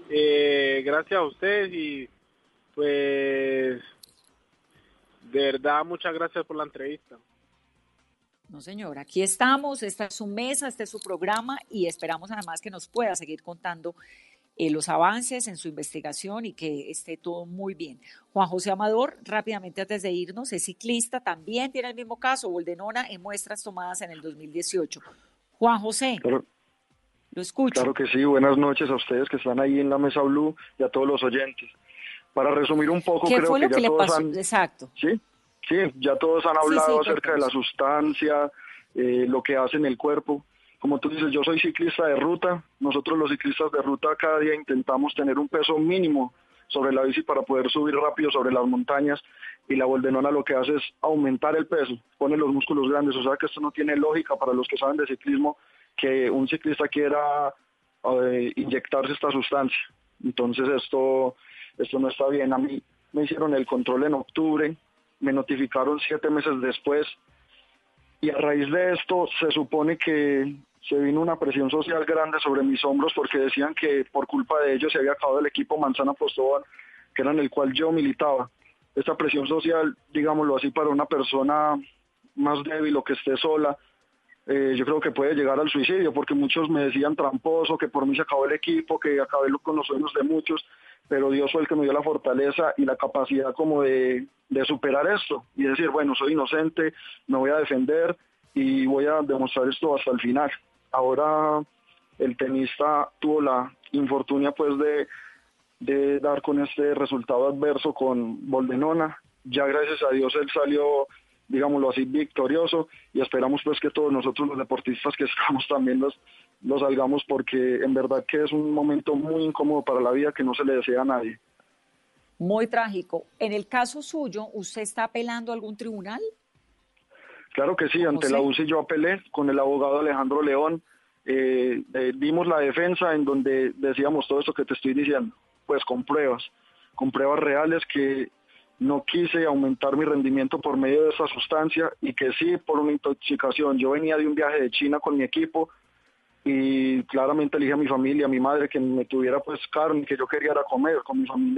eh, gracias a ustedes y pues de verdad muchas gracias por la entrevista. No, señor, aquí estamos, esta es su mesa, este es su programa y esperamos además que nos pueda seguir contando eh, los avances en su investigación y que esté todo muy bien. Juan José Amador, rápidamente antes de irnos, es ciclista, también tiene el mismo caso, Boldenona, en muestras tomadas en el 2018. Juan José. Lo escucho. Claro que sí, buenas noches a ustedes que están ahí en la Mesa Blue y a todos los oyentes. Para resumir un poco, creo que, ya todos han... Exacto. Sí, sí, ya todos han hablado acerca de la sustancia, eh, lo que hace en el cuerpo. Como tú dices, yo soy ciclista de ruta. Nosotros los ciclistas de ruta cada día intentamos tener un peso mínimo sobre la bici para poder subir rápido sobre las montañas y la boldenona lo que hace es aumentar el peso, pone los músculos grandes, o sea que esto no tiene lógica para los que saben de ciclismo que un ciclista quiera eh, inyectarse esta sustancia. Entonces esto, esto no está bien. A mí me hicieron el control en octubre, me notificaron siete meses después y a raíz de esto se supone que se vino una presión social grande sobre mis hombros porque decían que por culpa de ellos se había acabado el equipo Manzana Postobón, que era en el cual yo militaba. Esta presión social, digámoslo así, para una persona más débil o que esté sola, eh, yo creo que puede llegar al suicidio, porque muchos me decían tramposo, que por mí se acabó el equipo, que acabé con los sueños de muchos, pero Dios fue el que me dio la fortaleza y la capacidad como de, de superar esto y decir, bueno, soy inocente, me voy a defender y voy a demostrar esto hasta el final. Ahora el tenista tuvo la infortunia pues de, de dar con este resultado adverso con Boldenona. Ya gracias a Dios él salió digámoslo así, victorioso y esperamos pues que todos nosotros los deportistas que estamos también los, los salgamos porque en verdad que es un momento muy incómodo para la vida que no se le desea a nadie. Muy trágico. En el caso suyo, ¿usted está apelando a algún tribunal? Claro que sí, ante la UCI yo apelé con el abogado Alejandro León. Eh, eh, dimos la defensa en donde decíamos todo esto que te estoy diciendo, pues con pruebas, con pruebas reales que no quise aumentar mi rendimiento por medio de esa sustancia y que sí por una intoxicación. Yo venía de un viaje de China con mi equipo y claramente elige a mi familia, a mi madre, que me tuviera pues carne, que yo quería ir a comer con mi familia.